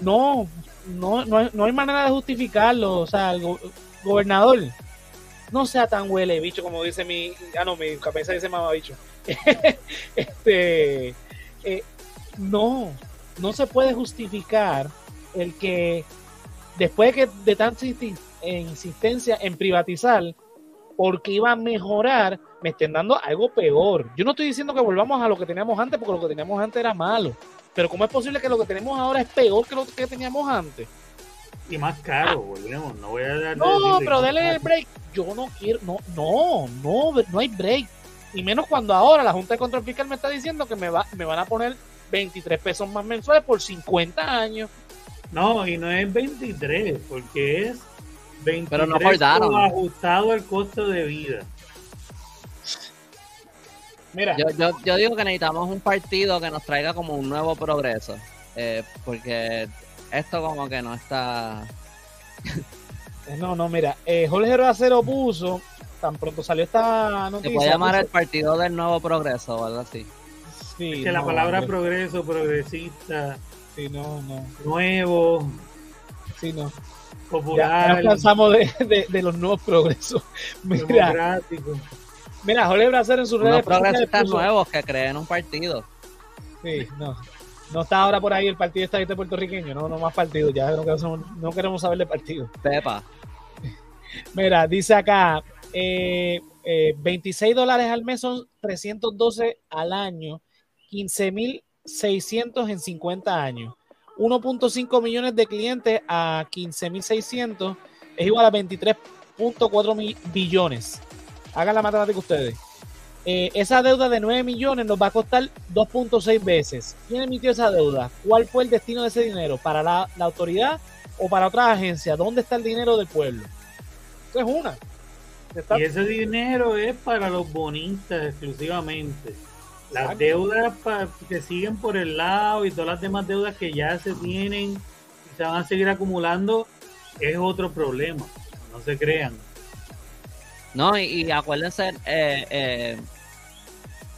no, no, no, hay- no hay manera de justificarlo. O sea, el go- gobernador, no sea tan huele bicho como dice mi, ah no, mi cabeza dice mamá bicho. <laughs> este, eh, no, no se puede justificar el que después de que de tanta insi- insistencia en privatizar, porque iba a mejorar, me estén dando algo peor. Yo no estoy diciendo que volvamos a lo que teníamos antes, porque lo que teníamos antes era malo. Pero ¿cómo es posible que lo que tenemos ahora es peor que lo que teníamos antes? Y más caro, volvemos. No voy a dar. No, pero dele el break. Yo no quiero, no, no, no, no hay break. Y menos cuando ahora la Junta de Control Fiscal me está diciendo que me, va, me van a poner 23 pesos más mensuales por 50 años. No, y no es 23, porque es 23 Pero no acordaron. ajustado al costo de vida. Mira, Yo, yo, yo digo que necesitamos un partido que nos traiga como un nuevo progreso. eh, porque esto como que no está... <laughs> no, no, mira, eh, Jorge Racero puso, tan pronto salió esta Se noticia. puede llamar puso- el partido del nuevo progreso o algo así. Sí, Es que la palabra progreso, progresista, Sí, no, no, nuevo, sí, no. Ya, ya popular, nos cansamos de, de- de los nuevos progresos. <laughs> Mira, democrático. mira, Jorge Bracero en sus redes progresistas nuevos que creen un partido. Sí, no. No está ahora por ahí el partido estadista puertorriqueño, no, no más partidos, ya no queremos, no queremos saber de partidos. Pepa. Mira, dice acá, eh, eh, 26 dólares al mes son 312 al año, 15.600 en 50 años. 1.5 millones de clientes a 15.600 es igual a 23.4 mi- billones. Hagan la matemática ustedes. Eh, esa deuda de 9 millones nos va a costar 2.6 veces. ¿Quién emitió esa deuda? ¿Cuál fue el destino de ese dinero? ¿Para la, la autoridad o para otra agencia? ¿Dónde está el dinero del pueblo? Eso es una. Está- Y ese dinero es para los bonistas exclusivamente. Las Exacto. deudas pa- que siguen por el lado y todas las demás deudas que ya se tienen y se van a seguir acumulando es otro problema. No se crean. No, y, y acuérdense, eh, eh,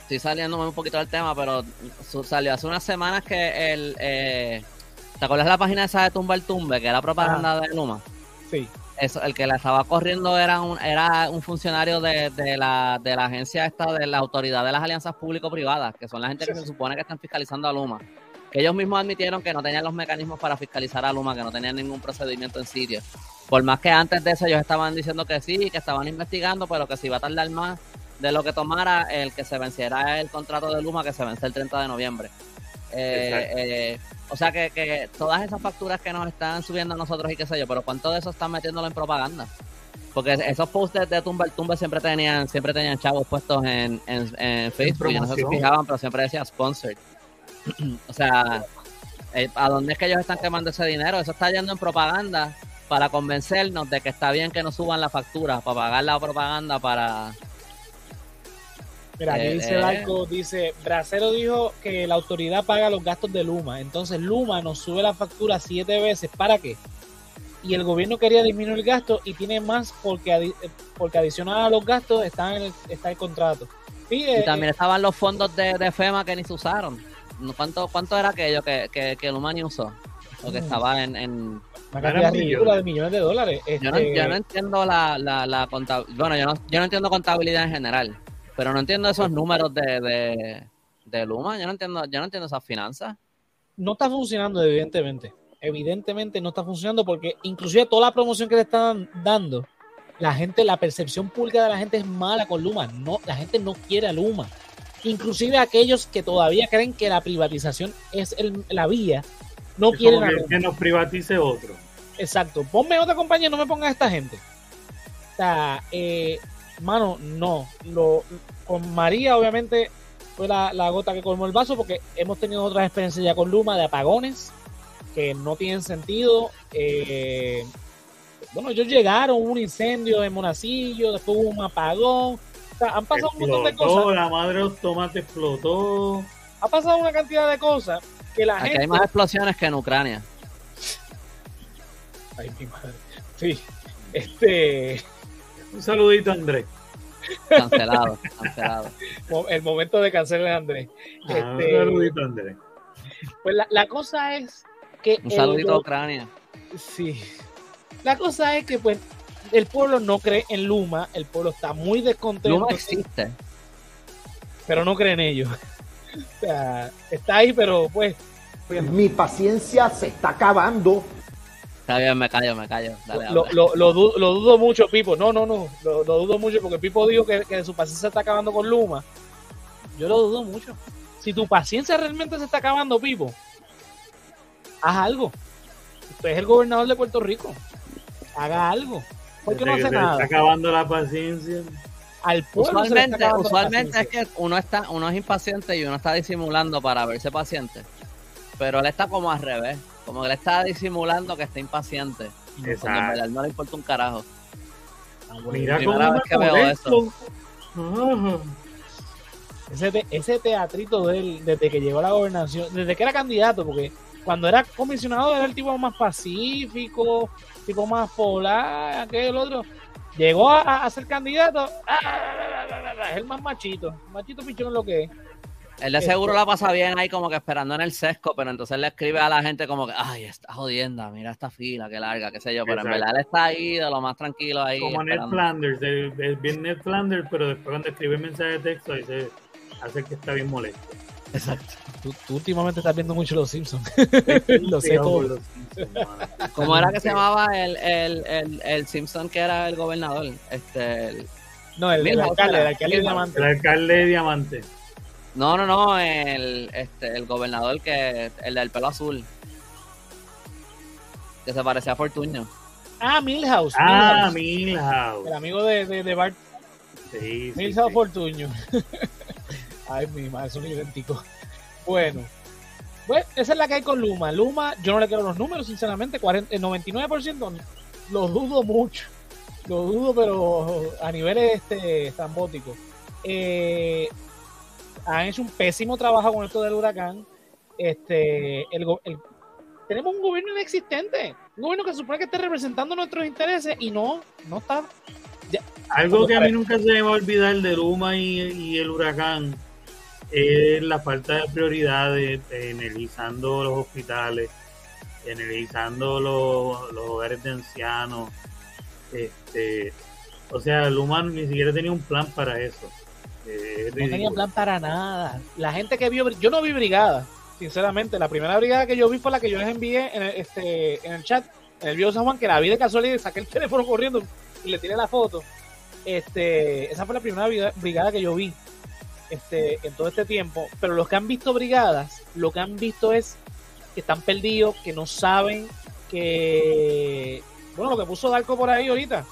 estoy saliéndome un poquito del tema, pero su- salió hace unas semanas que el... eh, ¿Te acuerdas la página esa de Tumba el Tumbe, que era propaganda de Luma? Sí. Eso, el que la estaba corriendo era un, era un funcionario de, de la, de la agencia esta, de la autoridad de las alianzas público-privadas, que son la gente que se supone que están fiscalizando a Luma. Que ellos mismos admitieron que no tenían los mecanismos para fiscalizar a Luma, que no tenían ningún procedimiento en sitio. Por más que antes de eso ellos estaban diciendo que sí, que estaban investigando, pero que se iba a tardar más de lo que tomara el que se venciera el contrato de Luma, que se vence el 30 de noviembre. Eh, eh, o sea que, que, todas esas facturas que nos están subiendo a nosotros y qué sé yo, pero ¿cuánto de eso están metiéndolo en propaganda? Porque esos posts de Tumba el Tumba siempre tenían, siempre tenían chavos puestos en, en, Facebook y no se fijaban, pero siempre decía sponsored. <clears throat> o sea, eh, ¿a dónde es que ellos están quemando ese dinero? Eso está yendo en propaganda para convencernos de que está bien que nos suban la factura, para pagar la propaganda para, Mira, aquí eh, dice eh. dice, Bracero dijo que la autoridad paga los gastos de Luma, entonces Luma nos sube la factura siete veces, ¿para qué? Y el gobierno quería disminuir el gasto y tiene más porque, porque adicional a los gastos está, en el, está el contrato. y eh, también estaban los fondos de, FEMA que ni se usaron. ¿Cuánto, cuánto era aquello que, que, Luma ni usó? O que mm. estaba en... en una cantidad ridícula de millones de dólares. Yo, no, este, entiendo la, la, la contabilidad. Bueno, yo no, yo no entiendo contabilidad en general pero no entiendo esos números de, de, Luma, yo no entiendo, yo no entiendo esas finanzas. No está funcionando, evidentemente. Evidentemente no está funcionando porque inclusive toda la promoción que le están dando, la gente, la percepción pública de la gente es mala con Luma. No, la gente no quiere a Luma. Inclusive aquellos que todavía creen que la privatización es la vía, no quieren a Luma. que nos privatice otro. Exacto. Ponme otra compañía, no me pongas a esta gente. O sea, eh, mano, no. Lo, con María, obviamente, fue la, gota que colmó el vaso porque hemos tenido otras experiencias ya con Luma de apagones que no tienen sentido. Eh, bueno, ellos llegaron, hubo un incendio en Monacillo, después hubo un apagón. O sea, han pasado un montón de cosas. La madre de los tomates explotó. Ha pasado una cantidad de cosas que la gente. Hay más explosiones que en Ucrania. Ay, mi madre. Sí. Este. Un saludito, Andrés. Cancelado, cancelado. El momento de cancelar a Andrés. Ah, este, un saludito, Andrés. Pues la, cosa es que. Un saludito a Ucrania. Sí. La cosa es que, pues, el pueblo no cree en Luma, el pueblo está muy descontento. Luma existe. Pero no cree en ellos. <laughs> o sea, está ahí, pero pues. Mi paciencia se está acabando. Está bien, me callo, me callo. lo, lo, lo, dudo, mucho, Pipo. No, no, no. Lo, dudo mucho porque Pipo dijo que, que su paciencia se está acabando con Luma. Yo lo dudo mucho. Si tu paciencia realmente se está acabando, Pipo, haz algo. Usted es el gobernador de Puerto Rico. Haga algo. ¿Por qué no hace nada? Se está acabando la paciencia. Al pueblo usualmente, usualmente es que uno está, uno es impaciente y uno está disimulando para verse paciente. Pero él está como al revés. Como que le está disimulando que está impaciente. Porque en verdad no le importa un carajo. Ah, Mira cómo vez que veo eso. Ese, ese teatrito de él, desde que llegó a la gobernación, desde que era candidato, porque cuando era comisionado era el tipo más pacífico, tipo más polar, aquel otro. Llegó a, ser candidato, es el más machito, machito pichón lo que es. Él de seguro la pasa bien ahí como que esperando en el sesco, pero entonces le escribe a la gente como que, ay, está jodienda, mira esta fila, qué larga, qué sé yo, pero en verdad él está ahí de lo más tranquilo ahí. Como Ned Flanders, es bien Ned Flanders, pero después cuando escribe mensaje de texto ahí se hace que está bien molesto. Exacto. Tú, últimamente estás viendo mucho Los Simpsons. <laughs> <laughs> lo sé todo. ¿Cómo era que se llamaba el, el, el, el Simpson que era el gobernador? Este, no, el, el alcalde, el alcalde de Diamante. El alcalde de Diamante. No, no, no, el, este, el gobernador que, el del pelo azul. Que se parecía a Fortuño. Ah, Milhouse. Ah, Milhouse. El amigo de, de, de Bart. Sí, Milhouse Fortuño. <laughs> Ay, mi madre, son idénticos. Bueno. Pues esa es la que hay con Luma. Luma, yo no le quiero los números, sinceramente. 40, el 99% lo dudo mucho. Lo dudo, pero a niveles este, estrambóticos. Eh, han hecho un pésimo trabajo con esto del huracán. Este, el, tenemos un gobierno inexistente, un gobierno que supone que esté representando nuestros intereses y no, no está. Algo que a mí nunca se me va a olvidar de Luma y, el huracán es la falta de prioridades, energizando los hospitales, energizando los, los hogares de ancianos. Este, o sea, Luma ni siquiera tenía un plan para eso. Eh, No tenía plan para nada. La gente que vio, yo no vi brigada, sinceramente. La primera brigada que yo vi fue la que yo les envié en el, este, en el chat, en el video San Juan, que la vi de casualidad y saqué el <laughs> teléfono corriendo y le tiré la foto. Este, esa fue la primera briga- brigada que yo vi este, en todo este tiempo. Pero los que han visto brigadas, lo que han visto es que están perdidos, que no saben, que. Bueno, lo que puso Darko por ahí ahorita.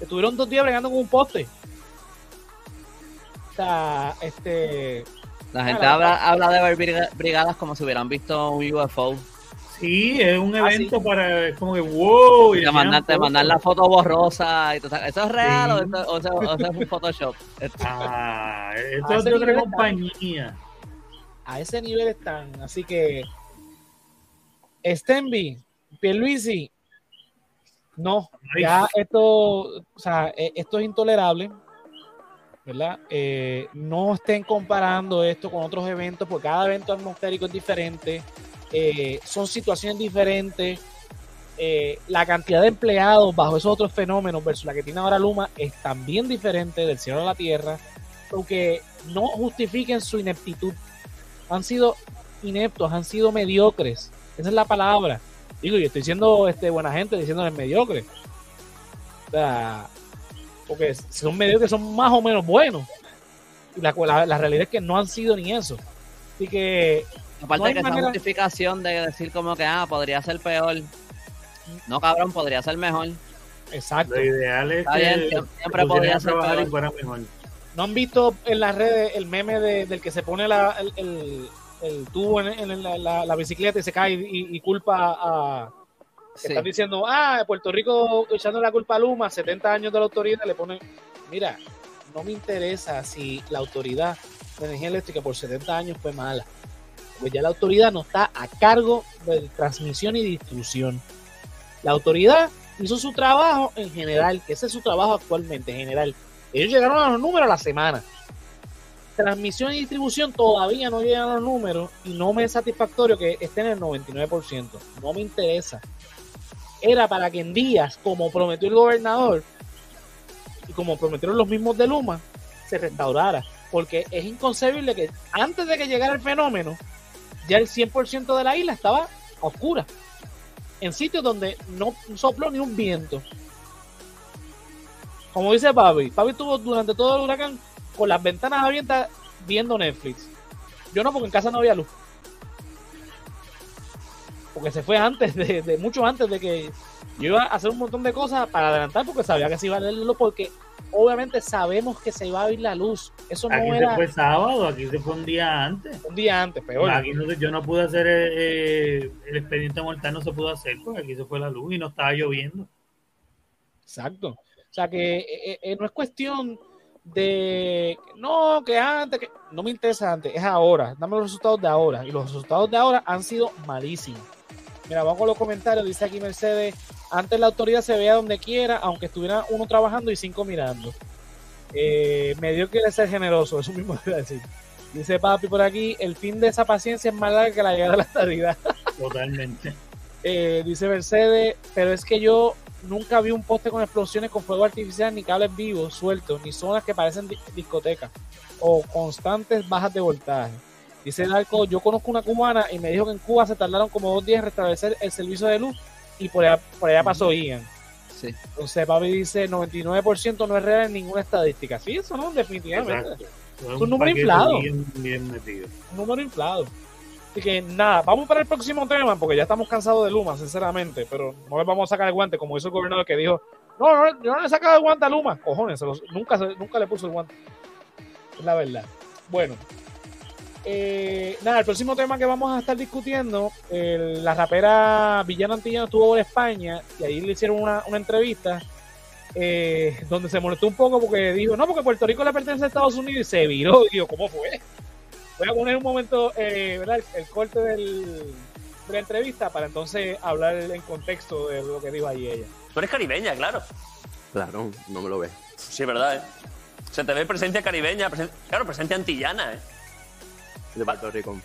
Estuvieron dos días bregando con un poste. Este. La gente la- habla, habla de ver briga- brigadas como si hubieran visto un UFO. Sí, es un Ah, evento para, es como que, wow. y Te mandan, te fotos. mandan la foto borrosa. Y sabes, ¿Eso es real o, eso, o eso- o eso es un Photoshop? <laughs> Ah, A esto es ese de otra nivel compañía. a ese nivel están. Así que Stenby, Pierluisi, no, ya esto, o sea, eh, esto es intolerable, ¿verdad? Eh, no estén comparando esto con otros eventos, porque cada evento atmosférico es diferente, eh, son situaciones diferentes. eh, la cantidad de empleados bajo esos otros fenómenos versus la que tiene ahora Luma es también diferente del cielo a la tierra, aunque no justifiquen su ineptitud han sido ineptos, han sido mediocres. Esa es la palabra. Digo, yo estoy siendo este, buena gente diciéndoles mediocres. O sea, porque son mediocres, son más o menos buenos. Y la, la- la realidad es que no han sido ni eso. Así que, Aparte No hay de que esa manera- justificación de decir como que, ah, podría ser peor. No, cabrón, podría ser mejor. exacto. Lo ideal es Está que bien, se siempre podría ser peor. y fuera mejor. ¿No han visto en las redes el meme de- del que se pone la- el, el- el tubo en, en la, la- la bicicleta y se cae y, y culpa a, que Sí. están diciendo, ah, Puerto Rico echando la culpa a Luma, 70 años de la autoridad, le ponen, mira, no me interesa si la autoridad de energía eléctrica por 70 años fue mala. Pues ya la autoridad no está a cargo de transmisión y distribución. La autoridad hizo su trabajo en general, que ese es su trabajo actualmente, en general. Ellos llegaron a los números a la semana. Transmisión y distribución todavía no llegan a los números y no me es satisfactorio que estén en el 99%. No me interesa. Era para que en días, como prometió el gobernador y como prometieron los mismos de Luma, se restaurara. Porque es inconcebible que antes de que llegara el fenómeno, ya el 100% de la isla estaba oscura. En sitios donde no sopló ni un viento. Como dice Papi, Papi estuvo durante todo el huracán con las ventanas abiertas viendo Netflix. Yo no, porque en casa no había luz. Porque se fue antes, de, de mucho antes de que yo iba a hacer un montón de cosas para adelantar porque sabía que se iba a leer luz porque obviamente sabemos que se iba a ir la luz. Eso Aquí no se era fue sábado, aquí se fue un día antes. un día antes, peor. Aquí no, se- yo no pude hacer eh, el expediente mortal, no se pudo hacer porque aquí se fue la luz y no estaba lloviendo. Exacto. O sea que eh, eh, no es cuestión de no, que antes, que no me interesa antes, es ahora. Dame los resultados de ahora. Y los resultados de ahora han sido malísimos. Mira, vamos con los comentarios. Dice aquí Mercedes: Antes la autoridad se veía donde quiera, aunque estuviera uno trabajando y cinco mirando. Eh, me dio que ser generoso, eso mismo <laughs> iba a decir. Dice Papi por aquí: El fin de esa paciencia es más larga que la llegada de la estabilidad. <laughs> Totalmente. Eh, dice Mercedes, pero es que yo nunca vi un poste con explosiones con fuego artificial, ni cables vivos sueltos, ni zonas que parecen di- discotecas o constantes bajas de voltaje. Dice Darko, yo conozco una cubana y me dijo que en Cuba se tardaron como dos días en restablecer el servicio de luz y por allá, por allá pasó Ian. Sí. Entonces papi dice 99% no es real en ninguna estadística. Sí, eso no, definitivamente. Exacto. Es un número inflado. Bien, bien metido. un número inflado. Así que nada, vamos para el próximo tema, porque ya estamos cansados de Luma, sinceramente, pero no le vamos a sacar el guante, como hizo el gobernador que dijo, no, no, yo no le he sacado el guante a Luma, cojones, se los- nunca, se- nunca le puso el guante. Es la verdad. Bueno, eh, nada, el próximo tema que vamos a estar discutiendo, el- la rapera Villana Antillano estuvo por España y ahí le hicieron una, una entrevista eh, donde se molestó un poco porque dijo, no, porque Puerto Rico le pertenece a Estados Unidos y se viró. Y yo, ¿cómo fue? Voy a poner un momento, eh, ¿verdad? El, el corte del, de la entrevista para entonces hablar en contexto de lo que dijo ahí ella. Tú eres caribeña, claro. Claro, no me lo ves. Sí, verdad, ¿eh? Se te ve presencia caribeña, presen- claro, presencia antillana, ¿eh? De Puerto Rico.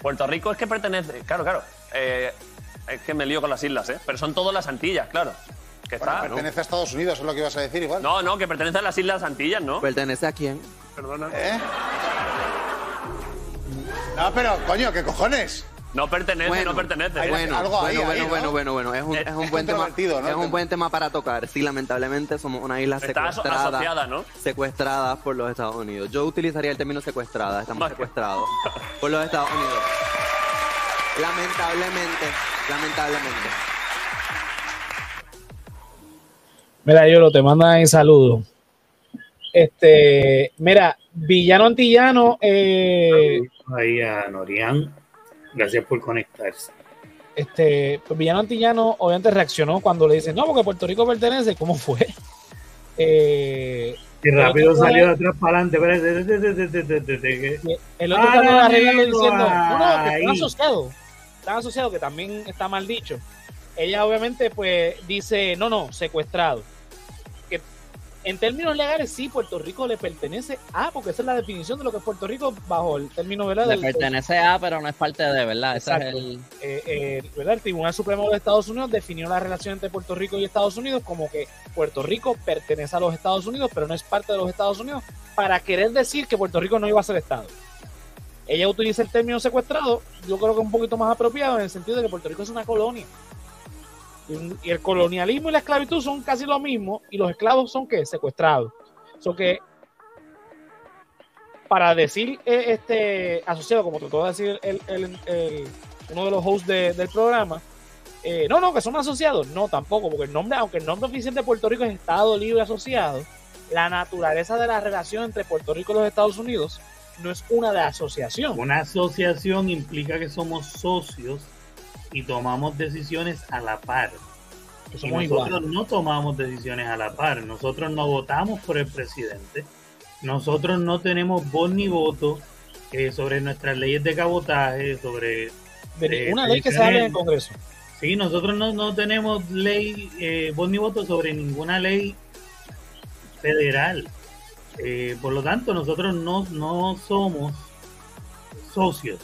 Puerto Rico es que pertenece, claro, claro. eh, es que me lío con las islas, ¿eh? Pero son todas las Antillas, claro. Que Bueno, está. pertenece a Estados Unidos, es lo que ibas a decir igual. No, no, que pertenece a las Islas Antillas, ¿no? ¿Pertenece a quién? Perdona. ¿Eh? No, pero, coño, ¿qué cojones? No pertenece, no pertenece. Hay Bueno, algo ahí, bueno, ahí, bueno, ¿no? bueno, bueno, bueno, es un, es un buen tema, es un buen tema para tocar. Sí, lamentablemente somos una isla Está aso- secuestrada, asociada, ¿no? secuestrada por los Estados Unidos. Yo utilizaría el término secuestrada, estamos secuestrados por los Estados Unidos. Lamentablemente, lamentablemente. Mira, Yolo, te mandan en saludo. Este, mira, villano antillano, eh, Ahí a Norian. Gracias por conectarse. Este, pues Villano Antillano obviamente reaccionó cuando le dicen, no, porque Puerto Rico pertenece, ¿cómo fue? <laughs> Eh, y rápido salió de atrás para adelante. El otro ah, también diciendo, no, no, que están asociados. Están asociados, que también está mal dicho. Ella obviamente pues dice, no, no, secuestrado. En términos legales sí, Puerto Rico le pertenece a, porque esa es la definición de lo que es Puerto Rico bajo el término, ¿verdad? Le del- pertenece a, pero no es parte de, ¿verdad? Ese es Exacto. el. eh, eh, ¿verdad? El Tribunal Supremo de Estados Unidos definió la relación entre Puerto Rico y Estados Unidos como que Puerto Rico pertenece a los Estados Unidos, pero no es parte de los Estados Unidos, para querer decir que Puerto Rico no iba a ser Estado. Ella utiliza el término secuestrado, yo creo que es un poquito más apropiado en el sentido de que Puerto Rico es una colonia. Y, el colonialismo y la esclavitud son casi lo mismo, y los esclavos son que secuestrados. So que para decir eh, este asociado, como trató de decir el, uno de los hosts de- del programa, eh, no, no, que son asociados. No, tampoco, porque el nombre, aunque el nombre oficial de Puerto Rico es Estado Libre Asociado, la naturaleza de la relación entre Puerto Rico y los Estados Unidos no es una de asociación. Una asociación implica que somos socios y tomamos decisiones a la par. Y somos nosotros iguales. no tomamos decisiones a la par. Nosotros no votamos por el presidente. Nosotros no tenemos voz ni voto eh, sobre nuestras leyes de cabotaje, sobre... De eh, ninguna ley que se hable en el peticiones. Congreso. Sí, nosotros no, no tenemos ley, eh, voz ni voto sobre ninguna ley federal. Eh, por lo tanto, nosotros no, no somos socios.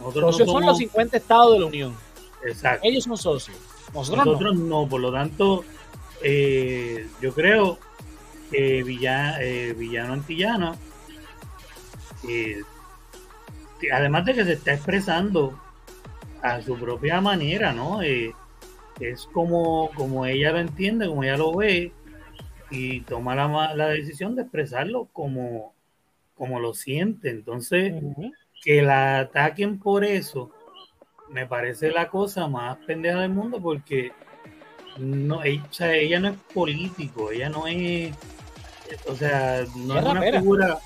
Nosotros Socios no son somos, los 50 estados de la Unión. Exacto. Ellos son socios. Nosotros, Nosotros no. no. por lo tanto, eh, yo creo que Villa- eh, Villano Antillano, eh, además de que se está expresando a su propia manera, ¿no? Es como, como ella lo entiende, como ella lo ve, y toma la, la decisión de expresarlo como, como lo siente. Entonces, que la ataquen por eso me parece la cosa más pendeja del mundo porque no, ella, o sea, ella no es político, ella no es, o sea, no Ella es una figura,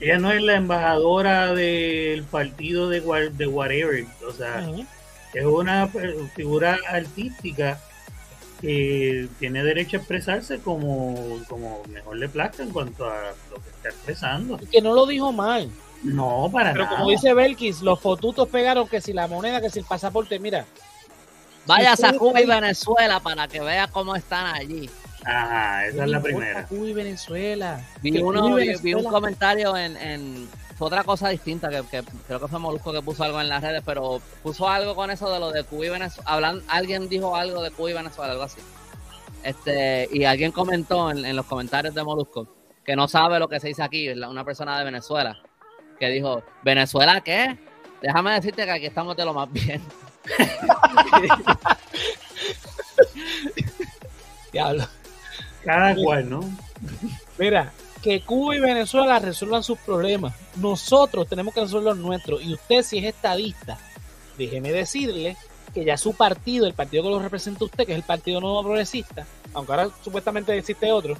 ella no es la embajadora del partido de, de whatever, o sea, es una figura artística que tiene derecho a expresarse como, como mejor le plazca en cuanto a lo que está expresando. Y que no lo dijo mal. No, para Pero nada. como dice Belkis, los fotutos pegaron que si la moneda, que si el pasaporte, mira. Vaya a Cuba y Venezuela para que vea cómo están allí. Ajá, esa es la primera. Cuba y Venezuela. Vi, uno, un comentario en, en fue otra cosa distinta que, que creo que fue Molusco que puso algo en las redes, pero puso algo con eso de lo de Cuba y Venezuela. Hablan, alguien dijo algo de Cuba y Venezuela, algo así. Este, y alguien comentó en, en los comentarios de Molusco que no sabe lo que se dice aquí, una persona de Venezuela, que dijo, ¿Venezuela qué? Déjame decirte que aquí estamos de lo más bien. <laughs> Diablo. Cada cual, ¿no? Mira, que Cuba y Venezuela resuelvan sus problemas. Nosotros tenemos que resolver los nuestros. Y usted, si es estadista, déjeme decirle que ya su partido, el partido que lo representa usted, que es el Partido Nuevo Progresista, aunque ahora supuestamente existe otro.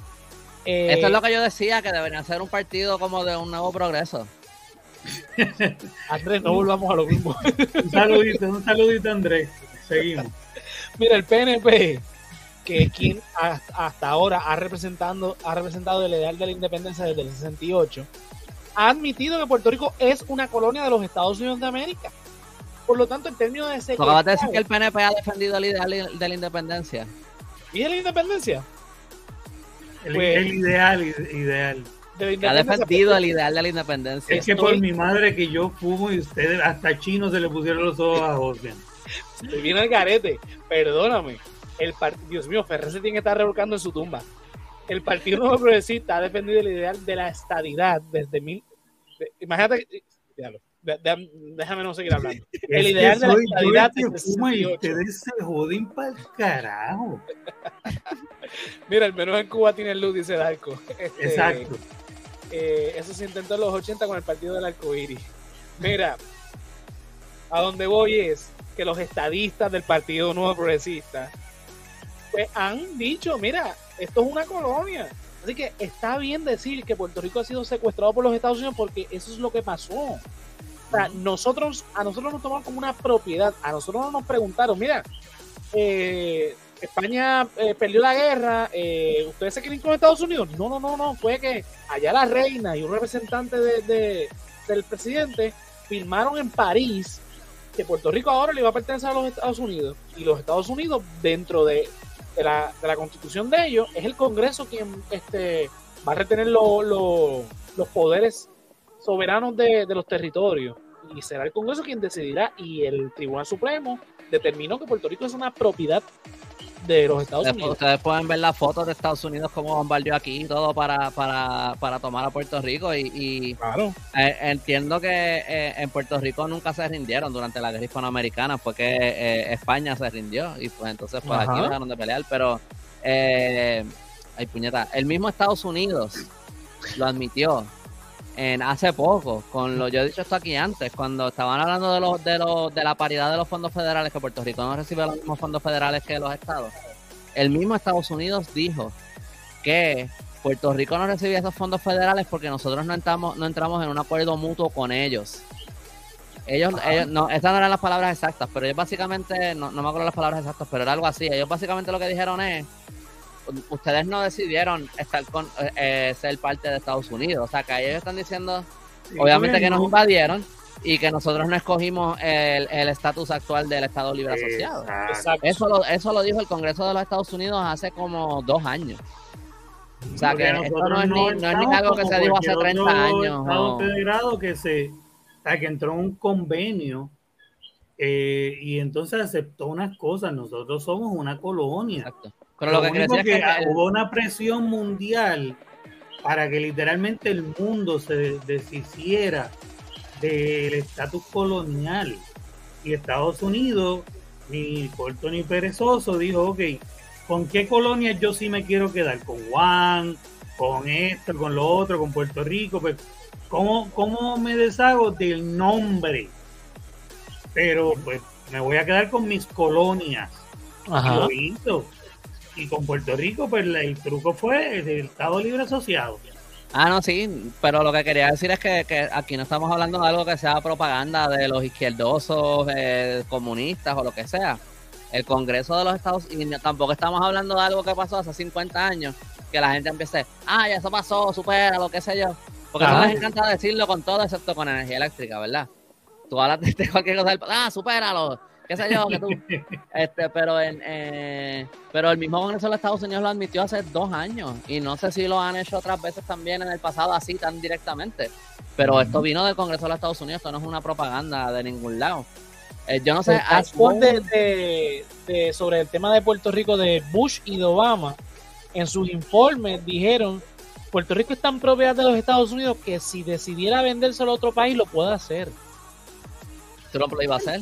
eh, Esto es lo que yo decía, que debería ser un partido como de un nuevo progreso. <laughs> Andrés, no volvamos a lo mismo. <laughs> Un saludito, un saludito, Andrés. Seguimos. Mira, el PNP, que es quien hasta, ahora ha representado, ha representado el ideal de la independencia desde el 68, ha admitido que Puerto Rico es una colonia de los Estados Unidos de América. Por lo tanto, en términos de Tú acabas de decir que el PNP ha defendido el ideal de la independencia. ¿Y de la independencia? El, Pues- el ideal, ide- ideal. De la ha defendido el ideal de la independencia. Es que por mi madre que yo fumo y ustedes hasta chinos se le pusieron los ojos a José. Se viene el garete, perdóname. El Dios mío, Ferrer se tiene que estar revolcando en su tumba. El Partido Nuevo Progresista ha defendido el ideal de la estadidad desde mil. imagínate. déjame no seguir hablando. El Es ideal de la el fuma y 68. ustedes se joden para el carajo. <laughs> Mira, al menos en Cuba tiene luz, dice Darko. Este, Exacto. Eh, eso se intentó en los 80 con el partido del arcoíris. Mira, a donde voy es que los estadistas del Partido Nuevo Progresista pues han dicho, mira, esto es una colonia. Así que está bien decir que Puerto Rico ha sido secuestrado por los Estados Unidos porque eso es lo que pasó. O sea, nosotros, a nosotros nos tomaron como una propiedad, a nosotros no nos preguntaron, mira, eh, España eh, perdió la guerra, eh, ¿ustedes se quieren con Estados Unidos? No, no, no, no, fue que allá la reina y un representante de, de- del presidente firmaron en París que Puerto Rico ahora le iba a pertenecer a los Estados Unidos y los Estados Unidos dentro de, la, de la constitución de ellos es el Congreso quien este, va a retener lo- los poderes soberanos de, de los territorios y será el Congreso quien decidirá y el Tribunal Supremo determinó que Puerto Rico es una propiedad de los Estados Unidos. ustedes pueden ver las fotos de Estados Unidos como bombardeó aquí y todo para, para, para tomar a Puerto Rico y, y, Claro. eh, entiendo que eh, en Puerto Rico nunca se rindieron durante la guerra hispanoamericana, fue que eh, España se rindió y pues entonces pues aquí Ajá. dejaron de pelear, pero eh, ay puñeta, el mismo Estados Unidos lo admitió en hace poco, con lo yo he dicho esto aquí antes, cuando estaban hablando de los de los de la paridad de los fondos federales que Puerto Rico no recibe los mismos fondos federales que los estados. El mismo Estados Unidos dijo que Puerto Rico no recibía esos fondos federales porque nosotros no entramos, no entramos en un acuerdo mutuo con ellos. Ellos, ellos no, estas no eran las palabras exactas, pero ellos básicamente, no, no me acuerdo las palabras exactas, pero era algo así. Ellos básicamente lo que dijeron es, ustedes no decidieron estar con, eh, ser parte de Estados Unidos. O sea, que ellos están diciendo, obviamente que nos invadieron y que nosotros no escogimos el el estatus actual del Estado Libre Asociado. Exacto. Eso lo, eso lo dijo el Congreso de los Estados Unidos hace como dos años. O sea, que esto no es, ni, no es ni algo que se dijo hace cualquier 30 otro años. Estado o- federado que se, o sea, que entró en un convenio eh, y entonces aceptó unas cosas. Nosotros somos una colonia. Exacto. Pero lo que único es que el- hubo una presión mundial para que literalmente el mundo se deshiciera del estatus colonial. Y Estados Unidos, ni corto ni perezoso, dijo, ok, ¿con qué colonias yo sí me quiero quedar? ¿Con Juan? ¿Con esto? ¿Con lo otro? ¿Con Puerto Rico? Pues, ¿cómo, ¿Cómo me deshago del nombre? Pero pues me voy a quedar con mis colonias. Ajá. lo hizo. Y con Puerto Rico, pues el truco fue el Estado Libre Asociado. Ah, no, sí, pero lo que quería decir es que, que aquí no estamos hablando de algo que sea propaganda de los izquierdosos, eh, comunistas o lo que sea. El Congreso de los Estados y no- tampoco estamos hablando de algo que pasó hace 50 años, que la gente empiece, ah, ya eso pasó, supera, lo que sé yo. Porque no Ajá. les encanta decirlo con todo, excepto con energía eléctrica, ¿verdad? Tú hablas de- <laughs> cualquier cosa, del- ah, supéralo, qué sé yo, que tú. <laughs> Este, pero en, eh, pero el mismo Congreso de los Estados Unidos lo admitió hace dos años y no sé si lo han hecho otras veces también en el pasado así tan directamente. Pero esto vino del Congreso de los Estados Unidos, esto no es una propaganda de ningún lado. Eh, yo no sé, El task ¿has- force de, de- de- sobre el tema de Puerto Rico de Bush y de Obama, en sus informes dijeron, Puerto Rico está en propiedad de los Estados Unidos que si decidiera vendérselo a otro país lo puede hacer. Trump lo iba a hacer.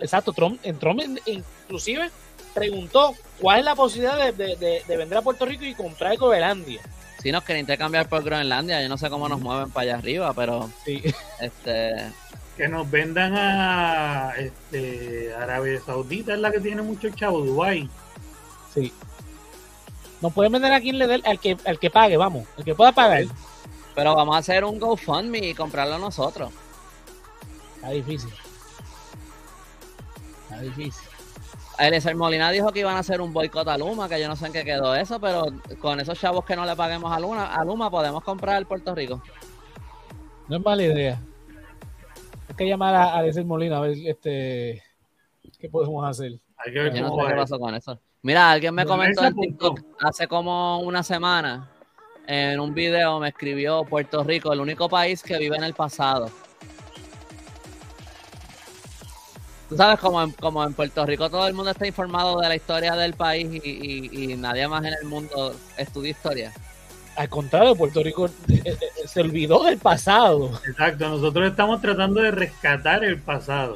Exacto, Trump, en Trump in- inclusive preguntó cuál es la posibilidad de, de- de- de vender a Puerto Rico y comprar Groenlandia. Si nos quieren intercambiar por Groenlandia, yo no sé cómo nos mueven para allá arriba, pero Sí. <laughs> este Que nos vendan a este, Arabia Saudita, es la que tiene mucho chavo, Dubai. Sí. Nos pueden vender a quien le dé, al que, al que pague, vamos, el que pueda pagar. pero vamos a hacer un GoFundMe y comprarlo nosotros. Está difícil. Está difícil. Eliezer Molina dijo que iban a hacer un boicot a Luma, que yo no sé en qué quedó eso, pero con esos chavos que no le paguemos a Luma, a Luma podemos comprar el Puerto Rico. No es mala idea. Hay que llamar a Alexis Molina a ver este qué podemos hacer. Hay que ver Yo no sé qué pasó con eso. Mira, alguien me comentó en. TikTok hace como una semana, en un video me escribió Puerto Rico, el único país que vive en el pasado. Tú sabes, como en, como en Puerto Rico todo el mundo está informado de la historia del país y, y- y nadie más en el mundo estudia historia. Al contrario, Puerto Rico eh, eh, se olvidó del pasado, Exacto, nosotros estamos tratando de rescatar el pasado.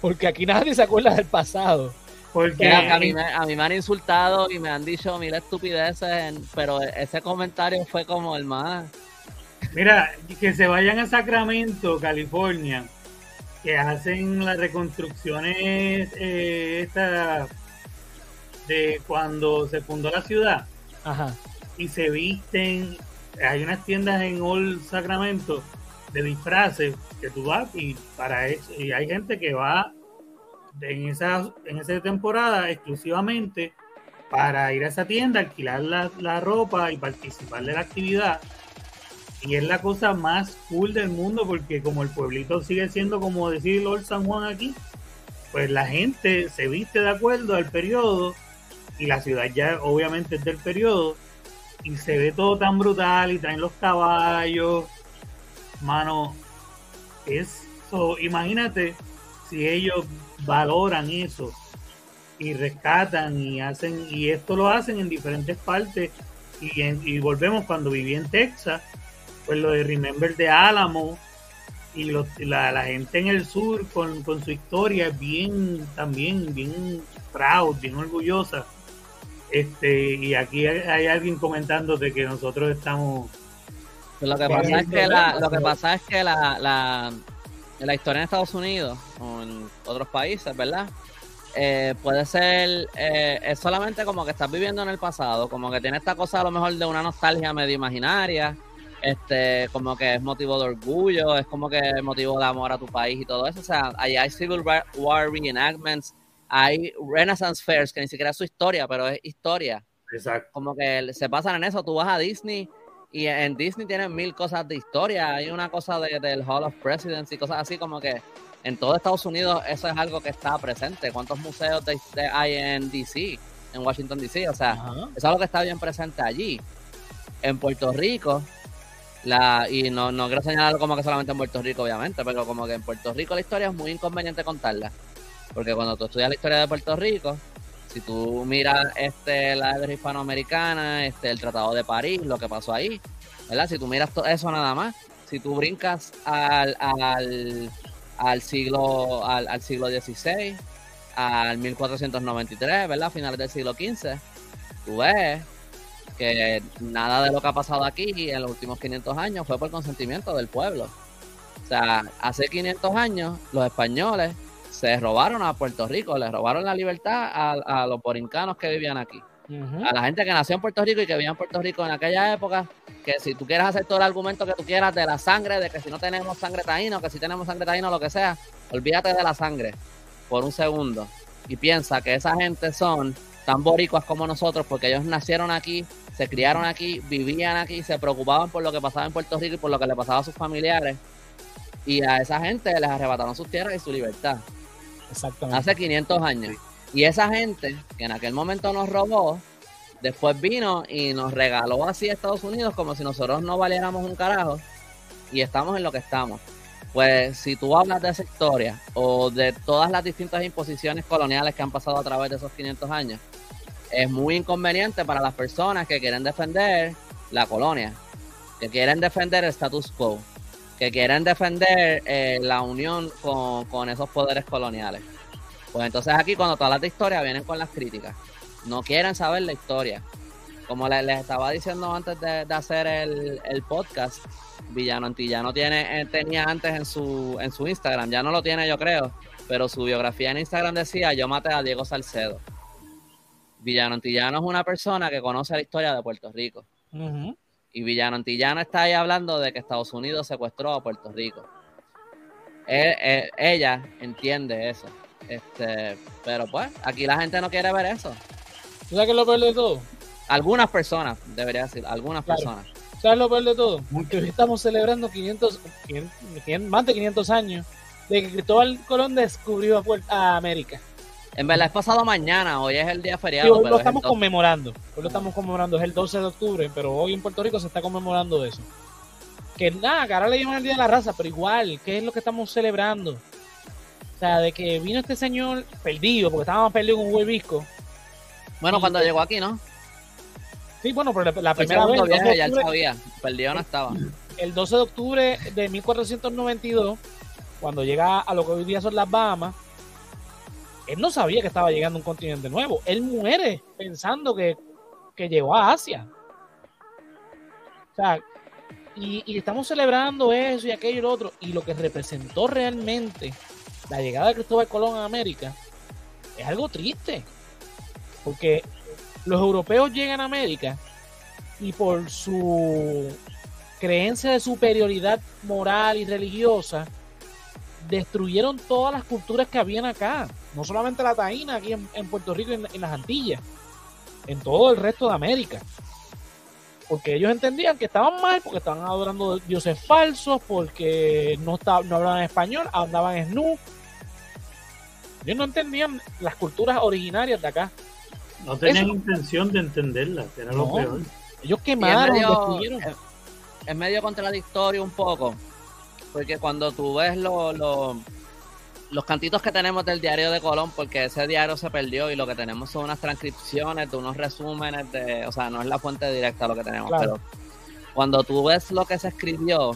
porque aquí nadie se acuerda del pasado. Porque Que a, a mí me, a mí me han insultado y me han dicho mil estupideces, en- pero ese comentario fue como el más... Mira, que se vayan a Sacramento, California, que hacen las reconstrucciones eh, esta de cuando se fundó la ciudad Ajá. y se visten. Hay unas tiendas en Old Sacramento de disfraces que tú vas y para eso y hay gente que va en esa en esa temporada exclusivamente para ir a esa tienda, alquilar la, la ropa y participar de la actividad. Y es la cosa más cool del mundo porque como el pueblito sigue siendo como decir Lord San Juan aquí, pues la gente se viste de acuerdo al periodo y la ciudad ya obviamente es del periodo y se ve todo tan brutal y traen los caballos, mano, eso, imagínate si ellos valoran eso y rescatan y hacen, y esto lo hacen en diferentes partes y volvemos cuando viví en Texas, pues lo de Remember de Álamo y los- la, la gente en el sur con, con su historia bien también bien proud, bien orgullosa. Este, y aquí hay, alguien comentando de que nosotros estamos Lo que ¿Cuál pasa es que la, lo que pasa es que la, la, la historia en Estados Unidos o en otros países, ¿verdad? Eh, puede ser, eh, es solamente como que estás viviendo en el pasado, como que tiene esta cosa a lo mejor de una nostalgia medio imaginaria, este, como que es motivo de orgullo, es como que es motivo de amor a tu país y todo eso. O sea, ahí hay Civil War reenactments, hay Renaissance Fairs, que ni siquiera es su historia, pero es historia exacto. como que se pasan en eso. Tú vas a Disney y en Disney tienen mil cosas de historia. Hay una cosa de- del Hall of Presidents y cosas así como que en todo Estados Unidos eso es algo que está presente. ¿Cuántos museos de- de- hay en DC, en Washington DC? O sea, eso es algo que está bien presente allí. En Puerto Rico, la, y no, no quiero señalarlo como que solamente en Puerto Rico, obviamente, pero como que en Puerto Rico la historia es muy inconveniente contarla. Porque cuando tú estudias la historia de Puerto Rico, si tú miras este, la guerra hispanoamericana, este, el Tratado de París, lo que pasó ahí, ¿verdad? Si tú miras todo eso nada más, si tú brincas al, al, al siglo al, al siglo XVI, al 1493, ¿verdad? Finales del siglo XV, tú ves que nada de lo que ha pasado aquí en los últimos 500 años fue por consentimiento del pueblo. O sea, hace 500 años los españoles se robaron a Puerto Rico, le robaron la libertad a, a los borincanos que vivían aquí. A la gente que nació en Puerto Rico y que vivía en Puerto Rico en aquella época, que si tú quieres hacer todo el argumento que tú quieras de la sangre, de que si no tenemos sangre taíno, que si tenemos sangre taíno, lo que sea, olvídate de la sangre por un segundo y piensa que esa gente son tan boricuas como nosotros porque ellos nacieron aquí, se criaron aquí, vivían aquí, se preocupaban por lo que pasaba en Puerto Rico y por lo que le pasaba a sus familiares. Y a esa gente les arrebataron sus tierras y su libertad Exactamente. hace 500 años. Y esa gente que en aquel momento nos robó, después vino y nos regaló así a Estados Unidos como si nosotros no valiéramos un carajo y estamos en lo que estamos. Pues si tú hablas de esa historia o de todas las distintas imposiciones coloniales que han pasado a través de esos 500 años, es muy inconveniente para las personas que quieren defender la colonia, que quieren defender el status quo, que quieren defender eh, la unión con, con esos poderes coloniales. Pues entonces aquí cuando tú hablas de historia vienen con las críticas. No quieren saber la historia. Como les, les estaba diciendo antes de, de hacer el, el podcast, Villano Antillano tiene, eh, tenía antes en su, en su Instagram, ya no lo tiene yo creo, pero su biografía en Instagram decía, yo maté a Diego Salcedo. Villano Antillano es una persona que conoce la historia de Puerto Rico. Y Villano Antillano está ahí hablando de que Estados Unidos secuestró a Puerto Rico. Él- él- ella entiende eso. Este, pero pues, aquí la gente no quiere ver eso. ¿Tú sabes qué es lo peor de todo? Algunas personas, debería decir, algunas Claro. personas. ¿Sabes lo peor de todo? Que hoy estamos celebrando 500, 500, 500, más de 500 años de que Cristóbal Colón descubrió a América. En verdad es pasado mañana, hoy es el día feriado. hoy pero lo estamos conmemorando. Hoy lo estamos conmemorando. Es el 12 de octubre, pero hoy en Puerto Rico se está conmemorando eso. Que nada, que ahora le llaman el Día de la Raza, pero igual, ¿qué es lo que estamos celebrando? O sea, de que vino este señor perdido, porque estábamos perdidos con Huevisco. Bueno, Y- cuando llegó aquí, ¿no? Sí, bueno, pero la, primera vez, segundo el 12 viaje de ya él octubre- sabía. Perdido no estaba. el 12 de octubre de 1492, cuando llega a lo que hoy día son las Bahamas, él no sabía que estaba llegando un continente nuevo. Él muere pensando que, que llegó a Asia. O sea, y, y estamos celebrando eso y aquello y lo otro. Y lo que representó realmente la llegada de Cristóbal Colón a América es algo triste. Porque los europeos llegan a América y por su creencia de superioridad moral y religiosa, destruyeron todas las culturas que habían acá. No solamente la taína aquí en, en Puerto Rico y en, en las Antillas, en todo el resto de América. Porque ellos entendían que estaban mal, porque estaban adorando dioses falsos, porque no, estaban, no hablaban español, andaban en nu. Ellos no entendían las culturas originarias de acá. No tenían Eso- intención de entenderla, que era No. lo peor. Ellos quemaron, medio, destruyeron. es- es medio contradictorio un poco, porque cuando tú ves lo- lo- los cantitos que tenemos del diario de Colón, porque ese diario se perdió y lo que tenemos son unas transcripciones de unos resúmenes de, o sea, no es la fuente directa lo que tenemos, Claro. pero cuando tú ves lo que se escribió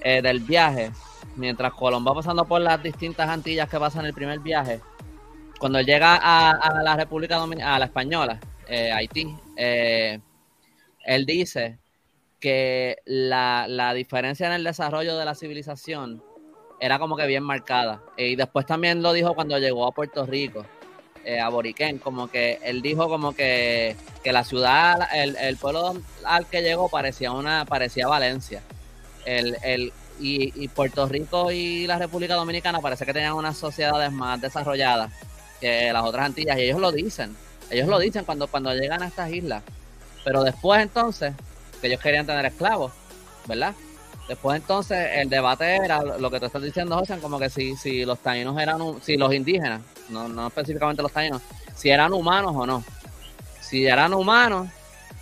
eh, del viaje, mientras Colón va pasando por las distintas Antillas que pasan el primer viaje, cuando él llega a, a la República Dominicana, a la Española, eh, Haití, eh, él dice que la, la diferencia en el desarrollo de la civilización era como que bien marcada. Y después también lo dijo cuando llegó a Puerto Rico, eh, a Boriquén, como que él dijo como que, que la ciudad, el, el pueblo al que llegó parecía una, parecía Valencia. El, el, y, y Puerto Rico y la República Dominicana parece que tenían unas sociedades más desarrolladas que las otras Antillas, y ellos lo dicen, ellos lo dicen cuando, cuando llegan a estas islas. Pero después entonces, que ellos querían tener esclavos, ¿verdad? Después entonces el debate era lo que tú estás diciendo, José, como que si, si los taínos eran, si los indígenas, no, no específicamente los taínos, si eran humanos o no. Si eran humanos,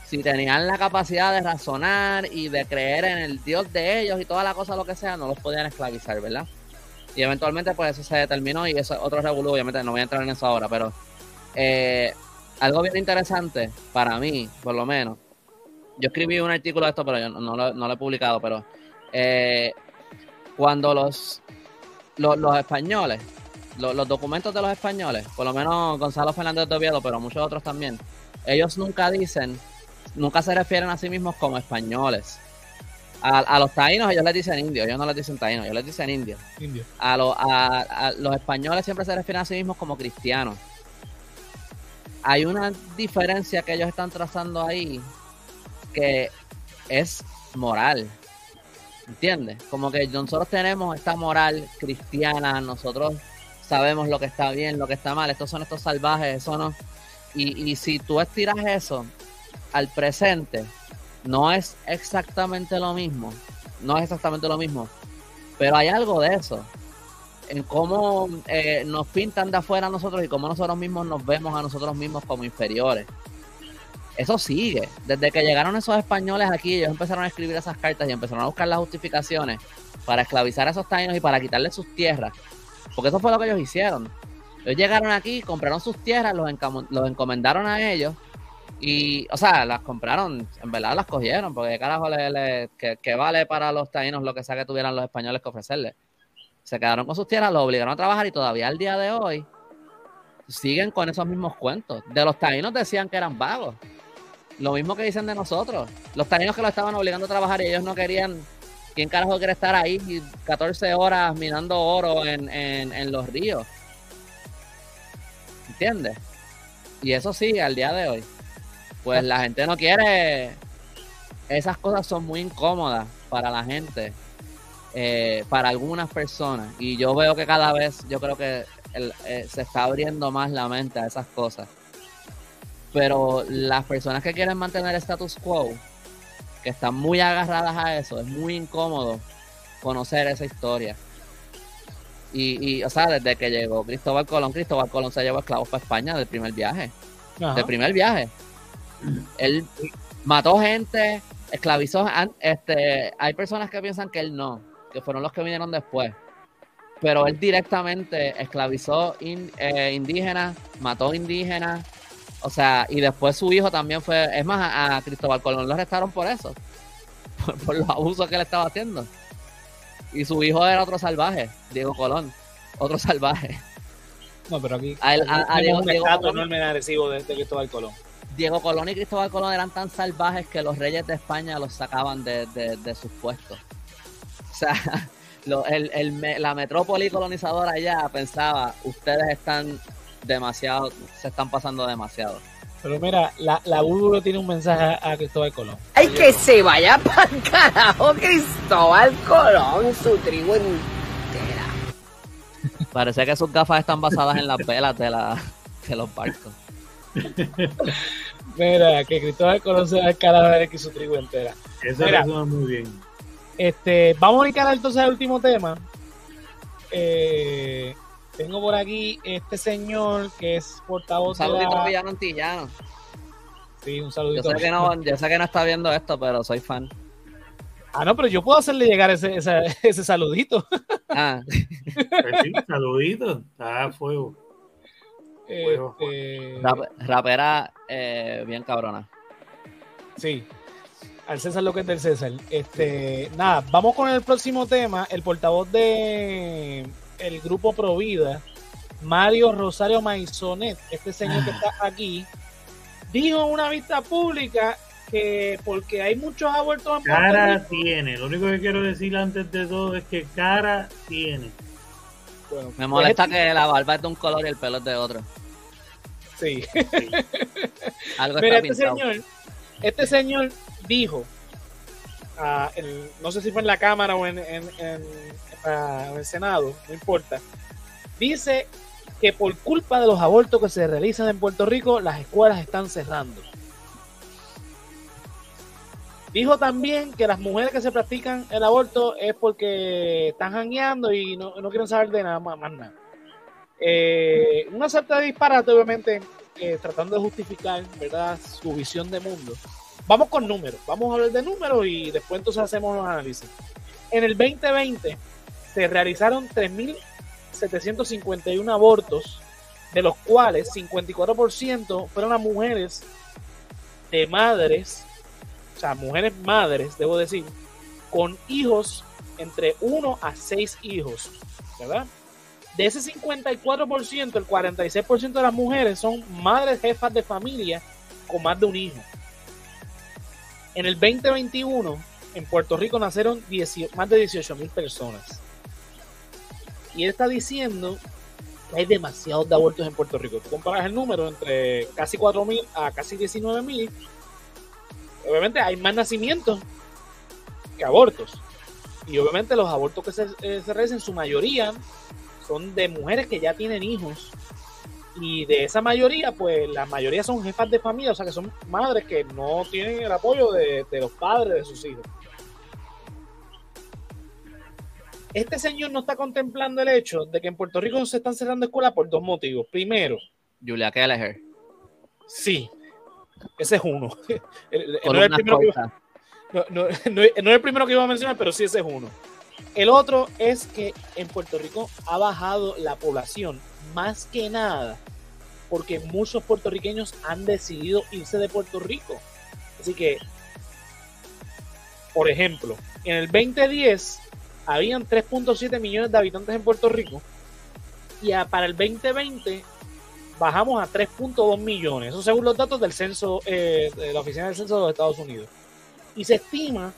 si tenían la capacidad de razonar y de creer en el Dios de ellos y toda la cosa, lo que sea, no los podían esclavizar, ¿verdad? Y eventualmente pues eso se determinó y eso es otro revolú, obviamente no voy a entrar en eso ahora, pero eh, algo bien interesante para mí, por lo menos, yo escribí un artículo de esto, pero yo no lo, no lo he publicado, pero eh, cuando los, los, los españoles, los, los documentos de los españoles, por lo menos Gonzalo Fernández de Oviedo, pero muchos otros también, ellos nunca dicen, nunca se refieren a sí mismos como españoles. A, a los taínos ellos les dicen indios, ellos no les dicen taínos, ellos les dicen indios. Indio. A, lo- a- a los españoles siempre se refieren a sí mismos como cristianos. Hay una diferencia que ellos están trazando ahí que es moral. ¿Entiendes? Como que nosotros tenemos esta moral cristiana, nosotros sabemos lo que está bien, lo que está mal, estos son estos salvajes, eso no. Y, y si tú estiras eso al presente, no es exactamente lo mismo, no es exactamente lo mismo, pero hay algo de eso, en cómo eh, nos pintan de afuera a nosotros y cómo nosotros mismos nos vemos a nosotros mismos como inferiores. Eso sigue. Desde que llegaron esos españoles aquí, ellos empezaron a escribir esas cartas y empezaron a buscar las justificaciones para esclavizar a esos taínos y para quitarles sus tierras. Porque eso fue lo que ellos hicieron. Ellos llegaron aquí, compraron sus tierras, los, encomendaron a ellos y, o sea, las compraron, en verdad las cogieron, porque carajo le- que, que vale para los taínos lo que sea que tuvieran los españoles que ofrecerles. Se quedaron con sus tierras, los obligaron a trabajar y todavía al día de hoy siguen con esos mismos cuentos. De los taínos decían que eran vagos. Lo mismo que dicen de nosotros. Los taínos que lo estaban obligando a trabajar y ellos no querían. ¿Quién carajo quiere estar ahí 14 horas minando oro en, en, en los ríos? ¿Entiendes? Y eso sigue al día de hoy. Pues la gente no quiere. Esas cosas son muy incómodas para la gente, eh, para algunas personas. Y yo veo que cada vez, yo creo que eh, se está abriendo más la mente a esas cosas. Pero las personas que quieren mantener el status quo, que están muy agarradas a eso, es muy incómodo conocer esa historia. Y, y, o sea, desde que llegó Cristóbal Colón, Cristóbal Colón se llevó esclavos para España del primer viaje. Ajá. Del primer viaje. Él mató gente, esclavizó. Este, hay personas que piensan que él no, que fueron los que vinieron después. pero él directamente esclavizó in- eh, indígenas, mató indígenas, o sea, y después su hijo también fue, es más, a, a Cristóbal Colón lo arrestaron por eso, <laughs> por, por los abusos que él estaba haciendo. Y su hijo era otro salvaje, Diego Colón, otro salvaje. No, pero aquí A Diego- un Diego Colón. enorme de Arecibo de, de Cristóbal Colón. Diego Colón y Cristóbal Colón eran tan salvajes que los reyes de España los sacaban de, de- de sus puestos. O sea, <laughs> lo- el- el me- la metrópoli colonizadora allá pensaba, ustedes están demasiado, se están pasando demasiado. Pero mira, la, la tiene un mensaje a, a Cristóbal Colón. Ay, que se vaya para el carajo Cristóbal Colón, su tribu entera. <laughs> Parece que sus gafas están basadas en las velas de, la, de los barcos. <laughs> Mira, que Cristóbal Colón se va al carajo de que su tribu entera. Eso Mira. resuena muy bien. Este, vamos a brincar entonces al último tema. Eh, tengo por aquí este señor que es Un portavoz de saludito la- villano antillano. Sí, un Yo saludito. sé, que no, yo sé que no está viendo esto, pero soy fan. Ah, no, pero yo puedo hacerle llegar ese, ese, <laughs> ese saludito. Ah, Pues sí, saluditos. Está a fuego. Fuego, Este, rap- rapera eh, bien cabrona. Sí. Al César lo que es del César. Este, nada, vamos con el próximo tema. El portavoz de el grupo Provida, Mario Rosario Maisonet, este señor que está aquí, dijo en una vista pública que porque hay muchos abortos en Puerto Cara Rico- tiene. Lo único que quiero decir antes de todo es que cara tiene. Bueno, Me molesta pues, que la barba es de un color y el pelo es de otro. Sí. <laughs> Algo Mira, está este pintado. señor, este señor dijo, ah, no sé si fue en la Cámara o en, en, en- en el Senado, no importa, dice que por culpa de los abortos que se realizan en Puerto Rico, las escuelas están cerrando. Dijo también que las mujeres que se practican el aborto es porque están jangueando y no, no quieren saber de nada más, nada. Eh, una de disparate, obviamente, eh, tratando de justificar ¿verdad? su visión de mundo. Vamos con números, vamos a hablar de números y después entonces hacemos los análisis. En el 2020 se realizaron 3.751 abortos, de los cuales 54% fueron a mujeres de madres, o sea, mujeres madres, debo decir, con hijos entre 1 a 6 hijos, ¿verdad? De ese 54%, el 46% de las mujeres son madres jefas de familia con más de un hijo. En el 2021, en Puerto Rico nacieron 18 más de 18 mil personas. Y él está diciendo que hay demasiados de abortos en Puerto Rico. Tú comparas el número entre casi 4 mil a casi 19 mil. Obviamente hay más nacimientos que abortos. Y obviamente los abortos que se, eh, realizan, su mayoría son de mujeres que ya tienen hijos. Y de esa mayoría, pues la mayoría son jefas de familia, o sea que son madres que no tienen el apoyo de los padres de sus hijos. Este señor no está contemplando el hecho de que en Puerto Rico se están cerrando escuelas por dos motivos. Primero, Julia Kelleher. sí, ese es uno. <laughs> El- el- Con no, es el iba- no es el primero que iba a mencionar, pero sí ese es uno. El otro es que en Puerto Rico ha bajado la población más que nada porque muchos puertorriqueños han decidido irse de Puerto Rico. Así que, por ejemplo, en el 2010 habían 3.7 millones de habitantes en Puerto Rico y a- para el 2020 bajamos a 3.2 millones. Eso según los datos del censo, eh, de la Oficina del Censo de los Estados Unidos. Y se estima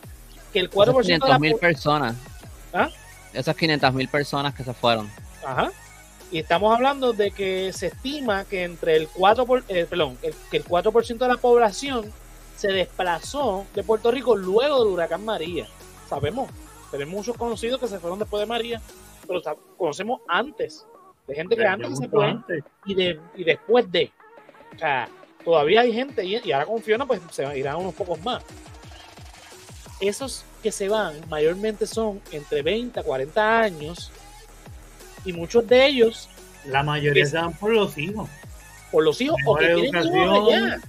que el 4% de la 500 mil personas. ¿Ah? Esas 500 mil personas que se fueron. Ajá. Y estamos hablando de que se estima que entre el 4 por, eh, perdón, el, que el 4% de la población se desplazó de Puerto Rico luego del huracán María. Sabemos, tenemos muchos conocidos que se fueron después de María, pero conocemos antes, de gente que antes que se fue antes. y, de, y después de. O sea, todavía hay gente y, y ahora con Fiona pues se irán unos pocos más. Esos que se van mayormente son entre 20 a 40 años y muchos de ellos La mayoría se van por los hijos. por los hijos o Mejor que tienen hijos educación,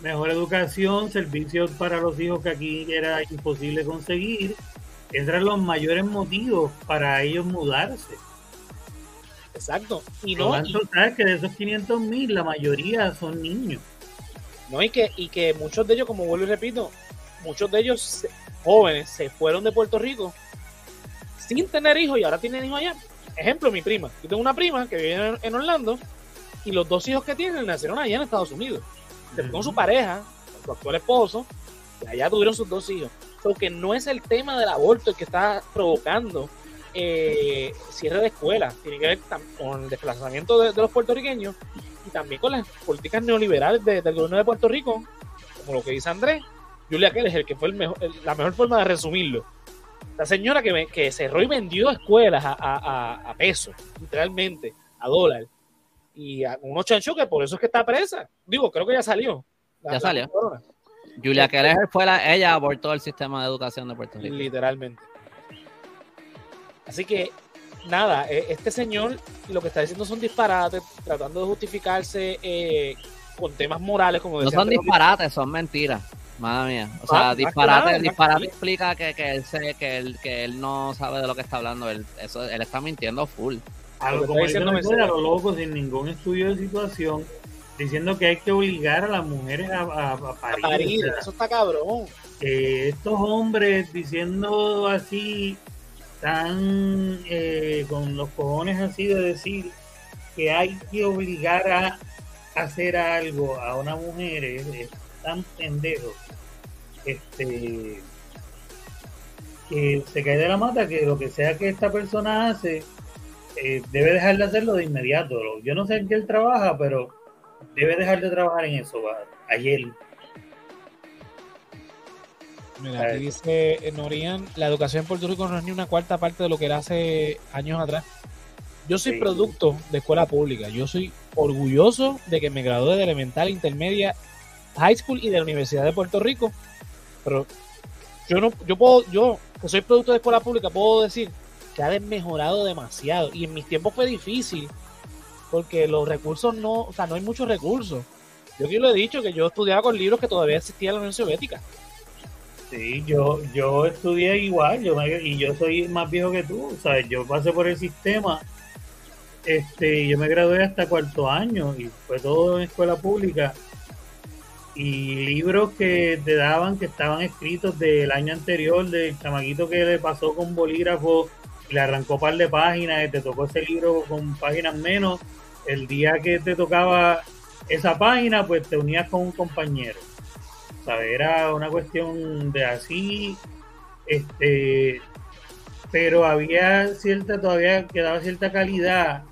mejor educación, servicios para los hijos que aquí era imposible conseguir. Entran los mayores motivos para ellos mudarse. Exacto. Y no, y- sabes que de esos 500 mil, la mayoría son niños. No, y que, y que muchos de ellos, como vuelvo y repito, muchos de ellos jóvenes se fueron de Puerto Rico sin tener hijos y ahora tienen hijos allá. Ejemplo, mi prima. Yo tengo una prima que vive en, en Orlando y los dos hijos que tienen nacieron allá en Estados Unidos. Se fue con su pareja, con su actual esposo, y allá tuvieron sus dos hijos. Porque no es el tema del aborto el que está provocando eh, cierre de escuelas. Tiene que ver con el desplazamiento de, de los puertorriqueños y también con las políticas neoliberales de- del gobierno de Puerto Rico, como lo que dice Andrés. Julia Keller, que fue el mejor, el- la mejor forma de resumirlo. La señora que, que cerró y vendió escuelas a, a, peso, literalmente, a dólar. Y a unos chanchos que por eso es que está presa. Digo, creo que ya salió. La- Ya salió. Julia Keller fue la, ella abortó el sistema de educación de Puerto Rico. Literalmente. Así que, nada, eh, este señor lo que está diciendo son disparates, tratando de justificarse eh, con temas morales, como No decía son Andrés. disparates, son mentiras. Madre mía. O sea, que disparate, más disparate que- explica que, que él se, que él, que él no sabe de lo que está hablando. Él, eso, él está mintiendo full. A Lo lo, que como diciendo Mercedes, a lo loco, sin ningún estudio de situación, diciendo que hay que obligar a las mujeres a, a- a A parir. parir, o sea, eso está cabrón. eh, estos hombres diciendo así, tan eh, con los cojones así de decir que hay que obligar a hacer algo a una mujer es, es tan pendejo este que se cae de la mata que lo que sea que esta persona hace eh, debe dejar de hacerlo de inmediato yo no sé en qué él trabaja pero debe dejar de trabajar en eso va, ayer Mira, aquí dice eh, Norian, la educación en Puerto Rico no es ni una cuarta parte de lo que era hace años atrás. Yo soy Sí. producto de escuela pública. Yo soy orgulloso de que me gradué de elemental, intermedia, high school y de la Universidad de Puerto Rico. Pero yo no, yo puedo, yo que soy producto de escuela pública, puedo decir que ha mejorado demasiado. Y en mis tiempos fue difícil porque los recursos no, o sea, no hay muchos recursos. Yo aquí lo he dicho que yo estudiaba con libros que todavía existían en la Unión Soviética. Sí, yo, yo estudié igual, yo me- y yo soy más viejo que tú, ¿sabes? Yo pasé por el sistema, este, yo me gradué hasta cuarto año y fue todo en escuela pública. Y libros que te daban que estaban escritos del año anterior, del chamaquito que le pasó con bolígrafo le arrancó un par de páginas, y te tocó ese libro con páginas menos. El día que te tocaba esa página, pues te unías con un compañero. ¿sabes? Era una cuestión de así, este, pero había cierta, todavía quedaba cierta calidad,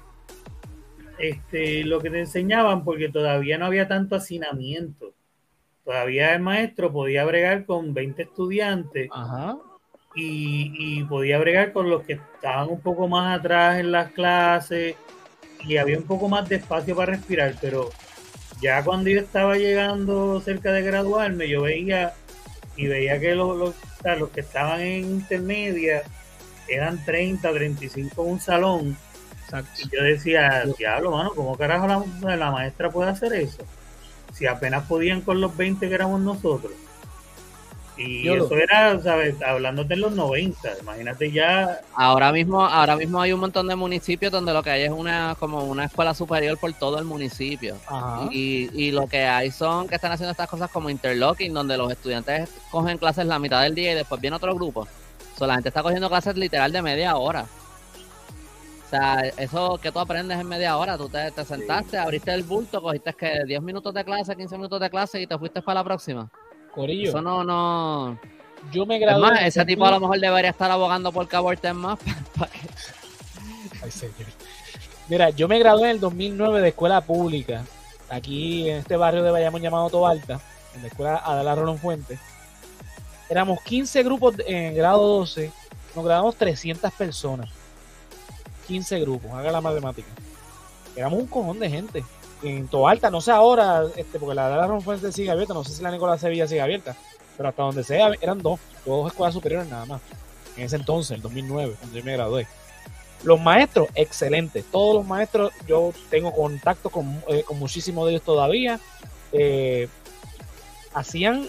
este, lo que te enseñaban, porque todavía no había tanto hacinamiento. Todavía el maestro podía bregar con 20 estudiantes Ajá. Y, y podía bregar con los que estaban un poco más atrás en las clases y había un poco más de espacio para respirar, pero ya cuando yo estaba llegando cerca de graduarme, yo veía y veía que los, los, que estaban en intermedia eran 30, 35 en un salón. Y yo decía, diablo, mano, ¿cómo carajo la, la maestra puede hacer eso? Si apenas podían con los 20 que éramos nosotros. Y Yo lo- eso era, ¿sabes? Hablándote en los 90, imagínate ya. Ahora mismo, ahora mismo hay un montón de municipios donde lo que hay es una como una escuela superior por todo el municipio. Ajá. Y, y lo que hay son que están haciendo estas cosas como interlocking, donde los estudiantes cogen clases la mitad del día y después viene otro grupo. So, la gente está cogiendo clases literal de media hora. O sea, eso que tú aprendes en media hora, tú te, te sentaste, abriste el bulto, cogiste que 10 minutos de clase, 15 minutos de clase y te fuiste para la próxima. Corillo, Eso no, no. yo me Es gradué. más, ese tipo a lo mejor debería estar abogando por que aborten más. <laughs> que- Ay, señor. Mira, yo me gradué en el 2009 de escuela pública, aquí en este barrio de Bayamón llamado Tobalta, en la escuela Adela Rolón Fuentes. Éramos 15 grupos en grado 12, nos graduamos 300 personas. 15 grupos, haga la matemática. Éramos un cojón de gente. En Tobalta, no sé ahora, este, porque la Adela Rolón Fuentes sigue abierta, no sé si la Nicolás Sevilla sigue abierta, pero hasta donde sea, eran dos, dos escuelas superiores nada más. En ese entonces, el 2009, cuando yo me gradué. Los maestros, excelentes. Todos los maestros, yo tengo contacto con, eh, con muchísimos de ellos todavía. Eh, hacían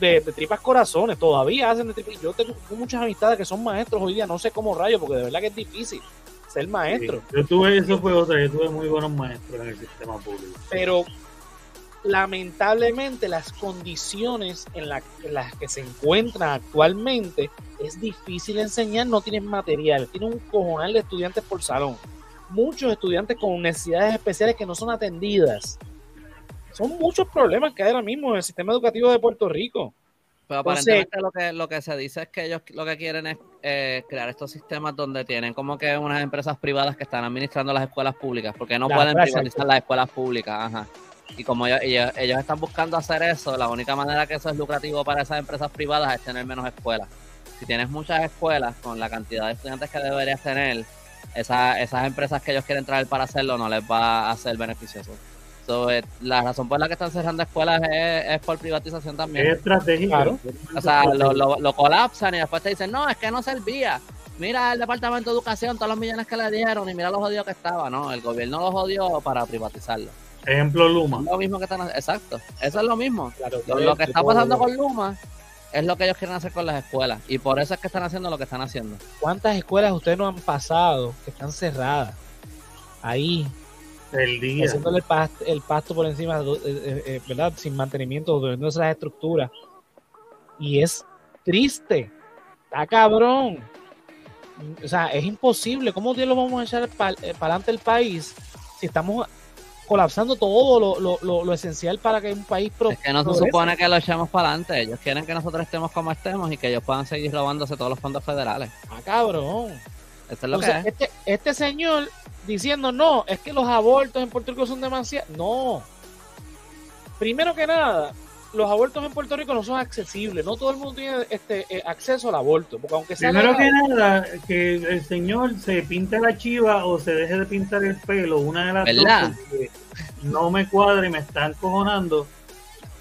de, de tripas corazones, todavía hacen de tripas. Yo tengo muchas amistades que son maestros hoy día, no sé cómo rayos, porque de verdad que es difícil ser maestro. Sí, Yo tuve, eso fue otra, yo tuve muy buenos maestros en el sistema público. Pero lamentablemente las condiciones en, la- en las que se encuentran actualmente es difícil enseñar, no tienen material, tienen un cojonal de estudiantes por salón. Muchos estudiantes con necesidades especiales que no son atendidas. Son muchos problemas que hay ahora mismo en el sistema educativo de Puerto Rico. Pero aparentemente lo que, lo que se dice es que ellos lo que quieren es eh, crear estos sistemas donde tienen como que unas empresas privadas que están administrando las escuelas públicas, porque no La pueden privatizar las escuelas públicas. Ajá. Y como ellos, ellos, ellos están buscando hacer eso, la única manera que eso es lucrativo para esas empresas privadas es tener menos escuelas. Si tienes muchas escuelas con la cantidad de estudiantes que deberías tener, esa- esas empresas que ellos quieren traer para hacerlo no les va a ser beneficioso. So, eh, la razón por la que están cerrando escuelas es, es por privatización también. Es estratégico. Claro. O sea, lo, lo, lo colapsan y después te dicen, no, es que no servía. Mira el Departamento de Educación, todos los millones que le dieron y mira los jodidos que estaba. No, el gobierno los jodió para privatizarlo. Ejemplo Luma. Es lo mismo que están. Exacto, eso es lo mismo. Claro, Lo, lo que está pasando con Luma es lo que ellos quieren hacer con las escuelas. Y por eso es que están haciendo lo que están haciendo. ¿Cuántas escuelas ustedes no han pasado que están cerradas? Ahí, El día. haciéndole el pasto, el pasto por encima, eh, eh, eh, ¿verdad? Sin mantenimiento, durmiendo esas estructuras. Y es triste. Está cabrón. O sea, es imposible. ¿Cómo Dios lo vamos a echar para adelante el país si estamos colapsando todo lo, lo- lo- lo esencial para que un país pro- Es que no se supone que lo echemos para adelante. Ellos quieren que nosotros estemos como estemos y que ellos puedan seguir robándose todos los fondos federales. Ah, cabrón. Eso es lo Entonces, que es. este, este señor diciendo, no, es que los abortos en Puerto Rico son demasiado. No. Primero que nada, los abortos en Puerto Rico no son accesibles. No todo el mundo tiene este eh, acceso al aborto. Porque aunque sea Primero que nada, que el señor se pinte la chiva o se deje de pintar el pelo, una de las ¿Verdad? dos, porque no me cuadra y me están cojonando.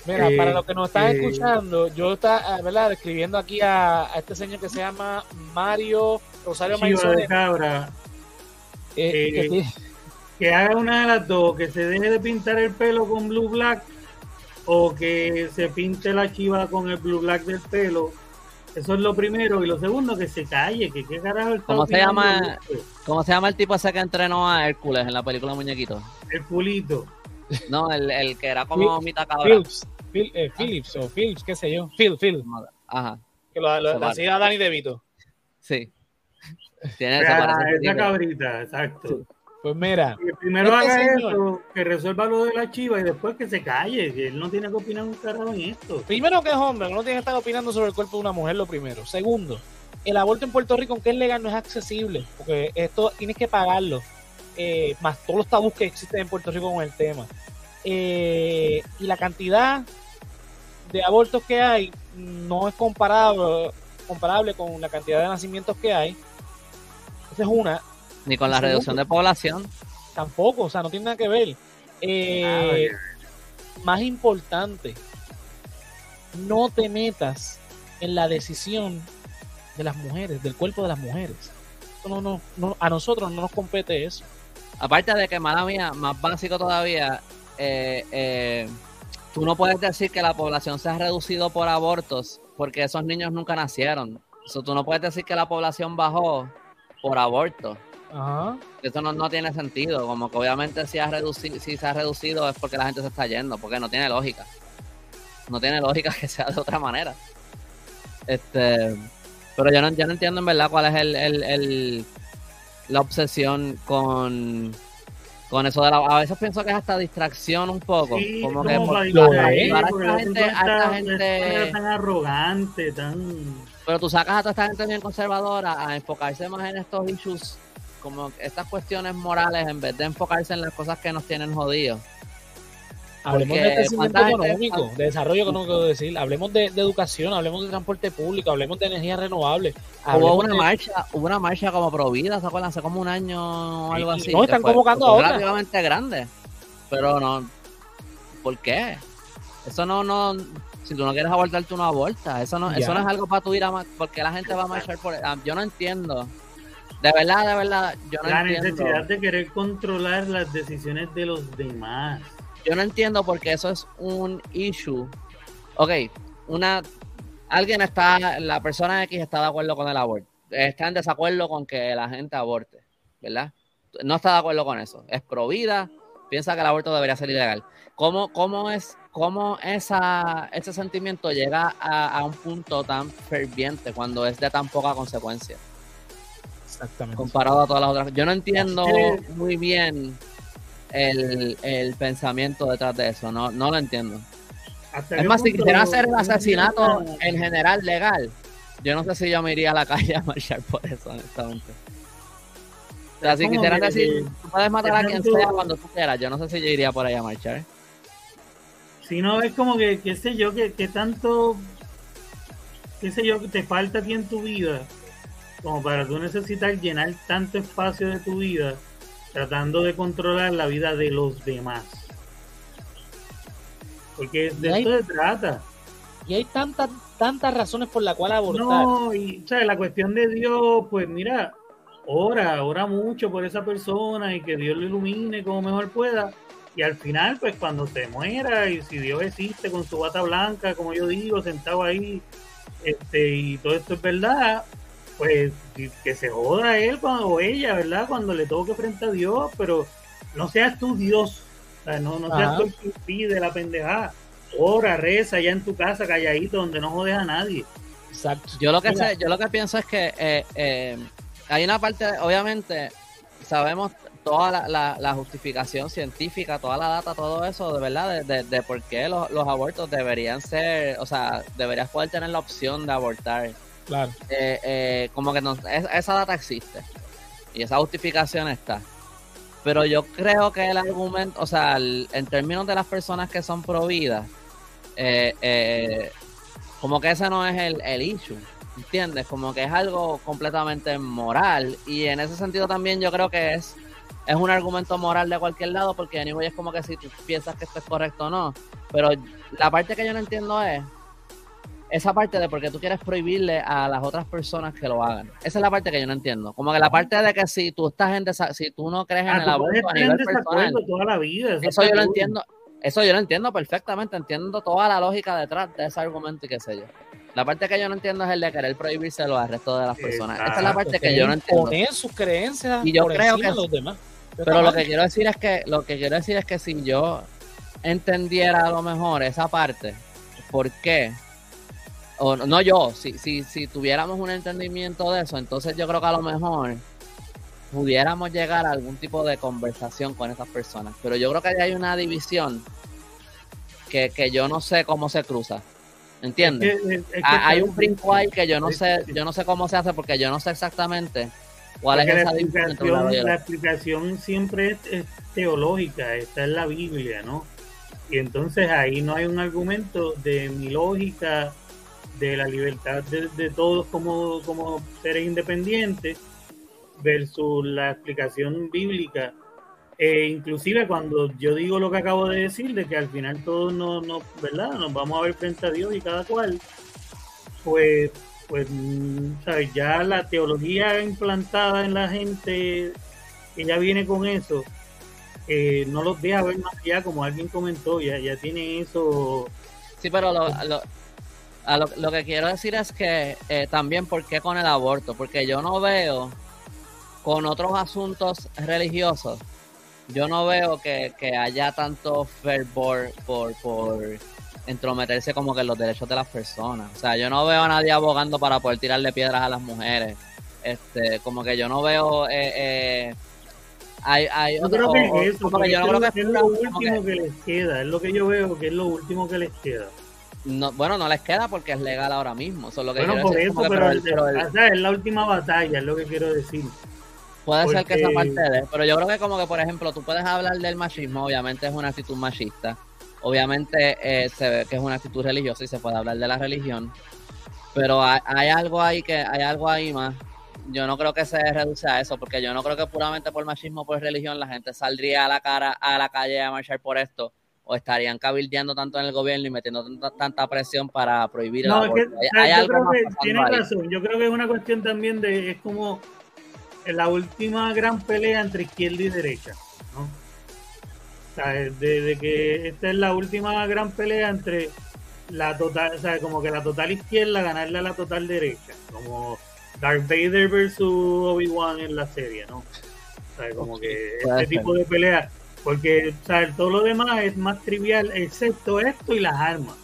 Mira, eh, para los que nos están eh, escuchando, yo está, ah, ¿verdad? Escribiendo aquí a, a este señor que se llama Mario Rosario Chiva de cabra, eh, eh, que que haga una de las dos, que se deje de pintar el pelo con blue black o que se pinte la chiva con el blue black del pelo. Eso es lo primero. Y lo segundo, que se calle, que qué carajo está ¿Cómo se llama? ¿Cómo se llama el tipo ese que entrenó a Hércules en la película Muñequito? El pulito. No, el, el que era como Phil- mitad cabra. Phillips, Phil- eh, Phillips o Phillips, qué sé yo. Phil, Phil, Ajá, que lo, lo- lo hacía Danny DeVito. sí. Tiene parece un esa cabrita, exacto. Pues mira, Que primero Este haga señor- eso, que resuelva lo de la chiva y después que se calle, que él no tiene que opinar un carajo en esto. primero que es hombre, no tiene que estar opinando sobre el cuerpo de una mujer, lo primero. Segundo, el aborto en Puerto Rico, aunque es legal, no es accesible, porque esto tienes que pagarlo, eh, más todos los tabús que existen en Puerto Rico con el tema. Eh, y la cantidad de abortos que hay no es comparable, comparable con la cantidad de nacimientos que hay. Esa es una. Ni con la reducción de población. Tampoco, o sea, no tiene nada que ver. Eh, más importante, no te metas en la decisión de las mujeres, del cuerpo de las mujeres. Eso No, no, no, a nosotros no nos compete eso. Aparte de que, mala mía, más básico todavía, eh, eh, tú no puedes decir que la población se ha reducido por abortos porque esos niños nunca nacieron. So, tú no puedes decir que la población bajó por abortos. Ajá. Eso no, no tiene sentido. Como que obviamente si, ha reducido, si se ha reducido es porque la gente se está yendo, porque no tiene lógica. No tiene lógica <laughs> que sea de otra manera. Este, pero yo no, yo no entiendo en verdad cuál es el, el- el- la obsesión con, con eso de la... A veces pienso que es hasta distracción un poco. Sí, como como que para distraer, es, para porque esta la gente- gente a esta gente- tan arrogante, tan... Pero tú sacas a toda esta gente bien conservadora a enfocarse más en estos issues, como estas cuestiones morales, en vez de enfocarse en las cosas que nos tienen jodidos. Hablemos Porque de crecimiento ¿cuánta gente- económico, de desarrollo económico, decir, hablemos de, de educación, hablemos de transporte público, hablemos de energía renovable. Hubo una de- marcha, hubo una marcha como Provida, ¿se acuerdan? Hace como un año o algo así. no, están fue- convocando fue a otra. relativamente grande. Pero no, ¿por qué? Eso no, no, si tú no quieres abortar, tú no abortas. Eso no, eso no es algo para tú ir a, porque la gente va a marchar por, ah, yo no entiendo. De verdad, de verdad, yo no la entiendo. necesidad de querer controlar las decisiones de los demás. Yo no entiendo porque eso es un issue. Ok, una alguien está, la persona X está de acuerdo con el aborto, está en desacuerdo con que la gente aborte. ¿verdad? No está de acuerdo con eso. Es pro vida, piensa que el aborto debería ser ilegal. ¿Cómo, cómo es, cómo esa, ese sentimiento llega a, a un punto tan ferviente cuando es de tan poca consecuencia? Exactamente. comparado a todas las otras. Yo no entiendo muy bien el, el pensamiento detrás de eso, no, no lo entiendo. ¿Hasta Es más, si punto quisiera hacer el asesinato en general legal, yo no sé si yo me iría a la calle a marchar por eso, honestamente. O sea, si ¿Cómo quisieran decir, tú puedes matar a quien sea cuando tú quieras, yo no sé si yo iría por ahí a marchar. Si no, es como que, qué sé yo, que, que tanto, qué sé yo, que te falta a ti en tu vida, como para tú necesitar llenar tanto espacio de tu vida tratando de controlar la vida de los demás. Porque de hay- esto se trata. Y hay tantas, tantas razones por las cuales abortar. No, y o sea, la cuestión de Dios, pues mira, ora, ora mucho por esa persona y que Dios lo ilumine como mejor pueda. Y al final, pues cuando se muera y si Dios existe con su bata blanca, como yo digo, sentado ahí, este, y todo esto es verdad, pues que se joda él cuando, o ella, ¿verdad? Cuando le toque frente a Dios, pero no seas tú Dios, o sea, no, no seas Ajá. tú el que impide la pendejada. Ora, reza allá en tu casa, calladito, donde no jodes a nadie. Exacto. Yo lo que sé, yo lo que pienso es que eh, eh, hay una parte, obviamente, sabemos toda la, la- la justificación científica, toda la data, todo eso, de verdad, de, de- de por qué los, los abortos deberían ser, o sea, deberías poder tener la opción de abortar. Claro. Eh, eh, como que no, es- esa data existe y esa justificación está. Pero yo creo que el argumento, o sea, el- en términos de las personas que son pro vida, eh, eh, como que ese no es el, el issue, ¿entiendes? Como que es algo completamente moral y en ese sentido también yo creo que es, es un argumento moral de cualquier lado porque anyway es como que si tú piensas que esto es correcto o no, pero la parte que yo no entiendo es esa parte de por qué tú quieres prohibirle a las otras personas que lo hagan. Esa es la parte que yo no entiendo. Como que la parte de que si tú estás en desa- si tú no crees en Ah, el tú puedes aborto a en nivel personal, desacuerdo toda la vida. eso yo lo entiendo, eso yo lo entiendo perfectamente, entiendo toda la lógica detrás de ese argumento y qué sé yo. La parte que yo no entiendo es el de querer prohibírselo al resto de las personas. Esa es la parte que yo no entiendo. Poner sus creencias Y yo por creo encima que- de los demás. Pero lo que quiero decir es que lo que quiero decir es que si yo entendiera a lo mejor esa parte, ¿por qué? O no yo, si, si, si tuviéramos un entendimiento de eso, entonces yo creo que a lo mejor pudiéramos llegar a algún tipo de conversación con esas personas. Pero yo creo que ahí hay una división que, que yo no sé cómo se cruza. ¿Entiendes? Es que- es- es que Ah, hay un brinco ahí que yo no sé, yo no sé cómo se hace porque yo no sé exactamente cuál es la esa explicación, la explicación siempre es, es teológica, está en la Biblia, ¿no? Y entonces ahí no hay un argumento de mi lógica, de la libertad de, de todos como, como seres independientes, versus la explicación bíblica. E inclusive cuando yo digo lo que acabo de decir, de que al final todos nos, nos- ¿verdad? nos vamos a ver frente a Dios y cada cual, pues pues ¿sabes? ya la teología implantada en la gente que ya viene con eso eh, no los deja ver más allá como alguien comentó ya ya tiene eso Sí, pero lo, lo- a lo, lo que quiero decir es que eh, también, ¿por qué con el aborto? Porque yo no veo con otros asuntos religiosos, yo no veo que, que haya tanto fervor por, por entrometerse como que en los derechos de las personas. O sea, yo no veo a nadie abogando para poder tirarle piedras a las mujeres. Este, como que yo no veo... Eh, eh, hay, hay yo otro- creo que o- es eso como que porque yo no creo que es lo que- último que les queda es lo que yo veo que es lo último que les queda no, bueno, no les queda porque es legal ahora mismo. Eso es lo que bueno por decir, eso pero, el- pero el- o sea, es la última batalla es lo que quiero decir puede ser que esa parte de, pero yo creo que como que por ejemplo tú puedes hablar del machismo, obviamente es una actitud machista, obviamente eh, se ve que es una actitud religiosa y se puede hablar de la religión, pero hay, hay algo ahí que hay algo ahí más. Yo no creo que se reduce a eso, porque yo no creo que puramente por machismo o por religión la gente saldría a la cara a la calle a marchar por esto o estarían cabildeando tanto en el gobierno y metiendo tanta, tanta presión para prohibir el no es que aborto. Hay- algo creo más que tienes ahí. razón yo creo que es una cuestión también de es como la última gran pelea entre izquierda y derecha ¿no? O sea, de, de que esta es la última gran pelea entre la total, sea, como que la total izquierda ganarle a la total derecha, como Darth Vader versus Obi-Wan en la serie, ¿no? ¿sabes? Como que este tipo de pelea, porque ¿sabes? todo lo demás es más trivial, excepto esto y las armas.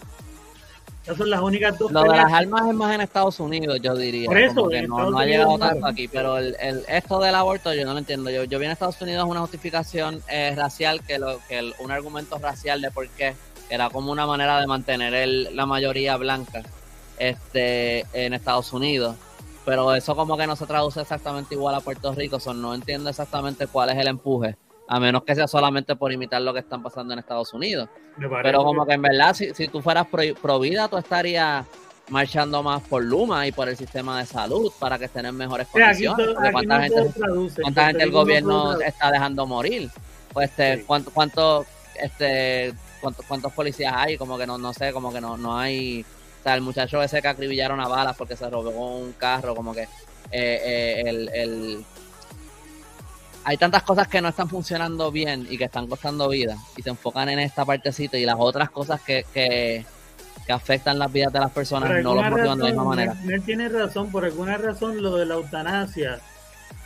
Esas son las únicas dos Lo de las armas es más en Estados Unidos, yo diría. Por eso, que no, ha llegado claro. tanto aquí, pero el, el- esto del aborto yo no lo entiendo. Yo, yo vi en Estados Unidos una justificación eh, racial, que, lo, que el- un argumento racial de por qué era como una manera de mantener el- la mayoría blanca este, en Estados Unidos. Pero eso como que no se traduce exactamente igual a Puerto Rico, no entiendo exactamente cuál es el empuje, a menos que sea solamente por imitar lo que están pasando en Estados Unidos. Pero como que- en verdad, si, si tú fueras pro, pro vida, tú estarías marchando más por Luma y por el sistema de salud para que estén en mejores aquí condiciones. aquí ¿Cuánta no gente, traduce, cuánta en gente el no gobierno está dejando morir? Pues este, ¿cuánto, cuánto, este, cuánto- cuántos policías hay? Como que no, no sé, como que no, no hay. O sea, el muchacho ese que acribillaron a balas porque se robó un carro, como que eh, eh, el, el- hay tantas cosas que no están funcionando bien y que están costando vida y se enfocan en esta partecita y las otras cosas que, que, que afectan las vidas de las personas Por no alguna motivan de la misma manera. Él, tiene razón, por alguna razón lo de la eutanasia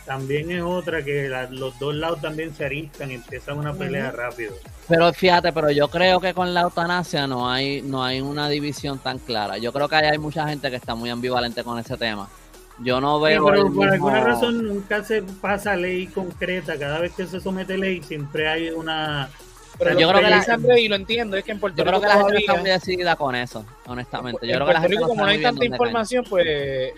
también es otra que la- los dos lados también se ariscan y empiezan una pelea rápido. Pero fíjate, pero yo creo que con la eutanasia no hay, no hay una división tan clara. Yo creo que ahí hay mucha gente que está muy ambivalente con ese tema. Yo no Sí, veo. pero el por mismo- alguna razón nunca se pasa ley concreta. Cada vez que se somete ley siempre hay una... Pero Yo creo que la- André, y lo entiendo, es que en Puerto Yo creo Rico que la gente está muy decidida con eso, honestamente. Yo en creo que la Puerto gente Rico, como no hay tanta cae. información, pues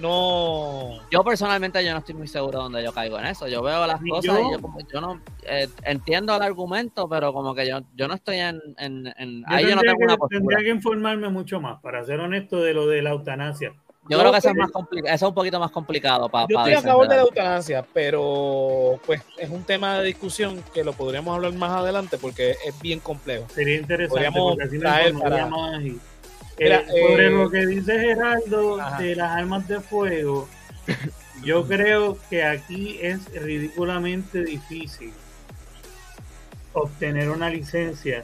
no. Yo personalmente yo no estoy muy seguro dónde yo caigo en eso. Yo veo las Ni cosas yo. y yo, como, yo no eh, entiendo el argumento, pero como que yo, yo no estoy en, en, en- Yo ahí yo no tengo una que- postura. Tendría que informarme mucho más, para ser honesto, de lo de la eutanasia. Yo creo que eso es más complicado, eso es un poquito más complicado para Yo estoy a favor de la eutanasia, pero pues es un tema de discusión que lo podríamos hablar más adelante porque es bien complejo. Sería interesante Podríamos porque así traer para- más. y- Mira, Eh, sobre eh, lo que dice Geraldo Ajá. de las armas de fuego, yo <coughs> creo que aquí es ridículamente difícil obtener una licencia.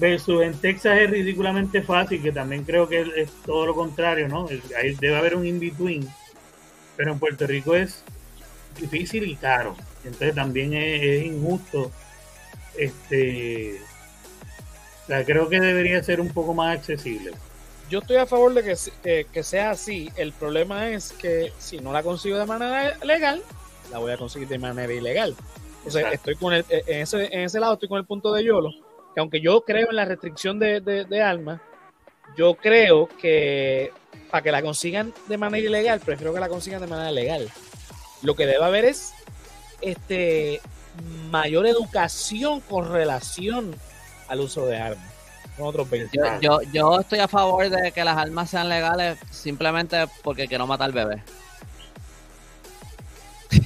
Versus en Texas es ridículamente fácil, que también creo que es, todo lo contrario, ¿no? Ahí debe haber un in-between. Pero en Puerto Rico es difícil y caro. Entonces también es, es injusto. Este. o sea, creo que debería ser un poco más accesible. Yo estoy a favor de que, que, que sea así. El problema es que si no la consigo de manera legal, la voy a conseguir de manera ilegal. Entonces, Exacto. estoy con el, en, ese, en ese lado estoy con el punto de Yolo, que aunque yo creo en la restricción de, de, de armas, yo creo que para que la consigan de manera ilegal, prefiero que la consigan de manera legal. Lo que debe haber es este mayor educación con relación al uso de armas. Con otros 20 Yo, yo, yo estoy a favor de que las armas sean legales simplemente porque quiero matar bebés.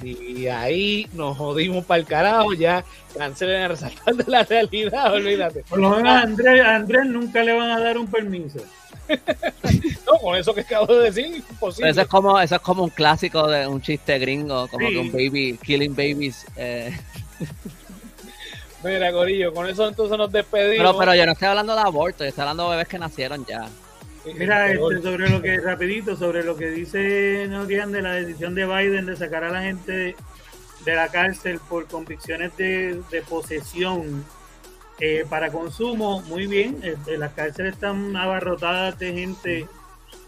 Y ahí nos jodimos para el carajo, ya cancelen el resaltar de la realidad, olvídate. Por lo menos a Andrés, a Andrés nunca le van a dar un permiso. <laughs> No, con eso que acabo de decir, imposible. eso es como eso es como un clásico de un chiste gringo, como Sí. que un baby killing babies. eh. Mira, Corillo, con eso entonces nos despedimos. Pero, pero yo no estoy hablando de aborto, yo estoy hablando de bebés que nacieron ya. Mira, este, sobre lo que, rapidito, sobre lo que dice Norian de la decisión de Biden de sacar a la gente de, la cárcel por convicciones de, de posesión eh, para consumo, muy bien. eh, las cárceles están abarrotadas de gente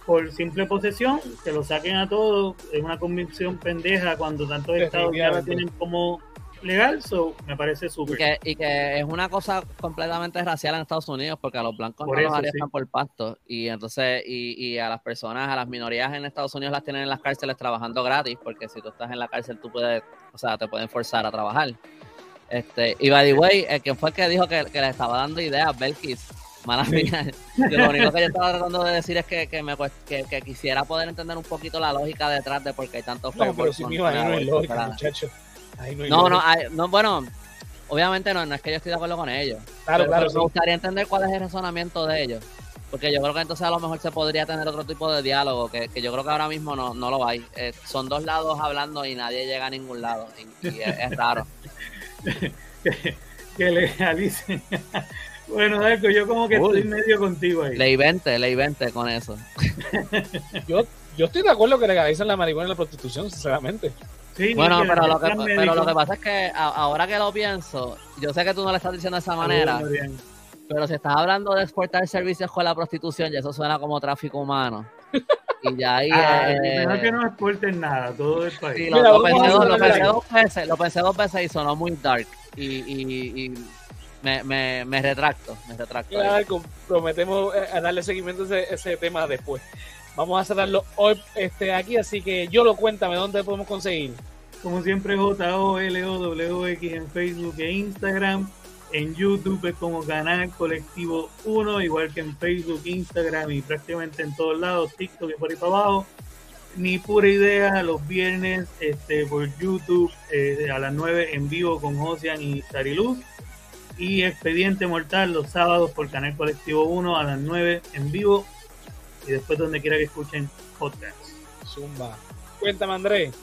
por simple posesión, que lo saquen a todos, es una convicción pendeja cuando tantos estados ya la tienen como legal, so me parece Y súper. que, y que es una cosa completamente racial en Estados Unidos porque a los blancos Por no los eso, arrestan sí. por pasto y entonces y, y a las personas, a las minorías en Estados Unidos las tienen en las cárceles trabajando gratis porque si tú estás en la cárcel tú puedes, o sea, te pueden forzar a trabajar. Este, y by the way, el que fue el que dijo que, que le estaba dando ideas, Belkis, mala mía. <laughs> Yo lo único que yo estaba tratando de decir es que, que me que, que quisiera poder entender un poquito la lógica detrás de por qué hay tantos No, pero si no hay aborto, lógica, muchachos. Ahí no hay No, no, hay- no, bueno, obviamente no, no es que yo estoy de acuerdo con ellos. Claro, pero, claro, pero sí. me gustaría entender cuál es el razonamiento de ellos. Porque yo creo que entonces a lo mejor se podría tener otro tipo de diálogo, que, que yo creo que ahora mismo no, no lo hay. Eh, son dos lados hablando y nadie llega a ningún lado. Y, y es, es raro. <laughs> que legalicen. <laughs> bueno, Darko, yo como que Uy. estoy medio contigo ahí. Ley 20, ley 20 con eso. <laughs> Yo, yo estoy de acuerdo que legalicen la marihuana y la prostitución, sinceramente. Sí, Bueno, pero lo, que, pero lo que pasa es que a- ahora que lo pienso, yo sé que tú no lo estás diciendo de esa manera, pero si estás hablando de exportar servicios con la prostitución, ya eso suena como tráfico humano. Y ya ahí. <laughs> Ah, eh, mejor que no exporten nada, todo el país. sí, lo, Mira, pensé, dos- lo pensé veces, lo pensé dos veces y sonó muy dark. Y, y, y me, me, me retracto, me retracto. ahí. Claro, prometemos eh, a darle seguimiento a ese, ese tema después. Vamos a cerrarlo hoy este, aquí, así que yo lo cuéntame dónde podemos conseguir. Como siempre, J-O-L-O-W-X en Facebook e Instagram. En YouTube es como Canal Colectivo 1, igual que en Facebook, Instagram y prácticamente en todos lados, TikTok y por ahí para abajo. Ni pura idea, los viernes este, por YouTube eh, a las 9 en vivo con Josian y Sariluz. Y Expediente Mortal los sábados por Canal Colectivo 1 a las 9 en vivo. Y después donde quiera que escuchen podcast. Zumba. Cuéntame, Andrés.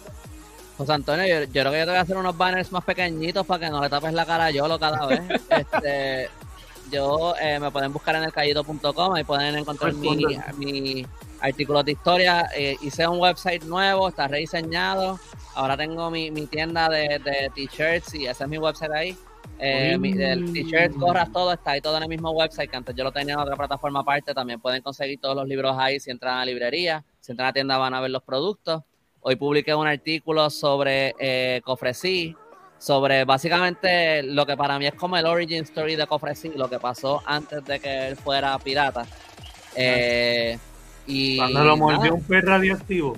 José Antonio, yo, yo creo que yo te voy a hacer unos banners más pequeñitos para que no le tapes la cara a Yolo cada vez. <laughs> Este, yo eh, me pueden buscar en elcallito.com, ahí pueden encontrar mi, mi artículos de historia. Eh, hice un website nuevo, está rediseñado. Ahora tengo mi, mi tienda de, de t-shirts y ese es mi website ahí. Eh, mi, el t-shirt, gorras, todo está ahí todo en el mismo website que antes yo lo tenía en otra plataforma aparte. También pueden conseguir todos los libros ahí si entran a la librería. Si entran a la tienda van a ver los productos. Hoy publiqué un artículo sobre eh, Cofresí, sobre básicamente lo que para mí es como el origin story de Cofresí, lo que pasó antes de que él fuera pirata. Eh, y Cuando lo mordió un pez radioactivo.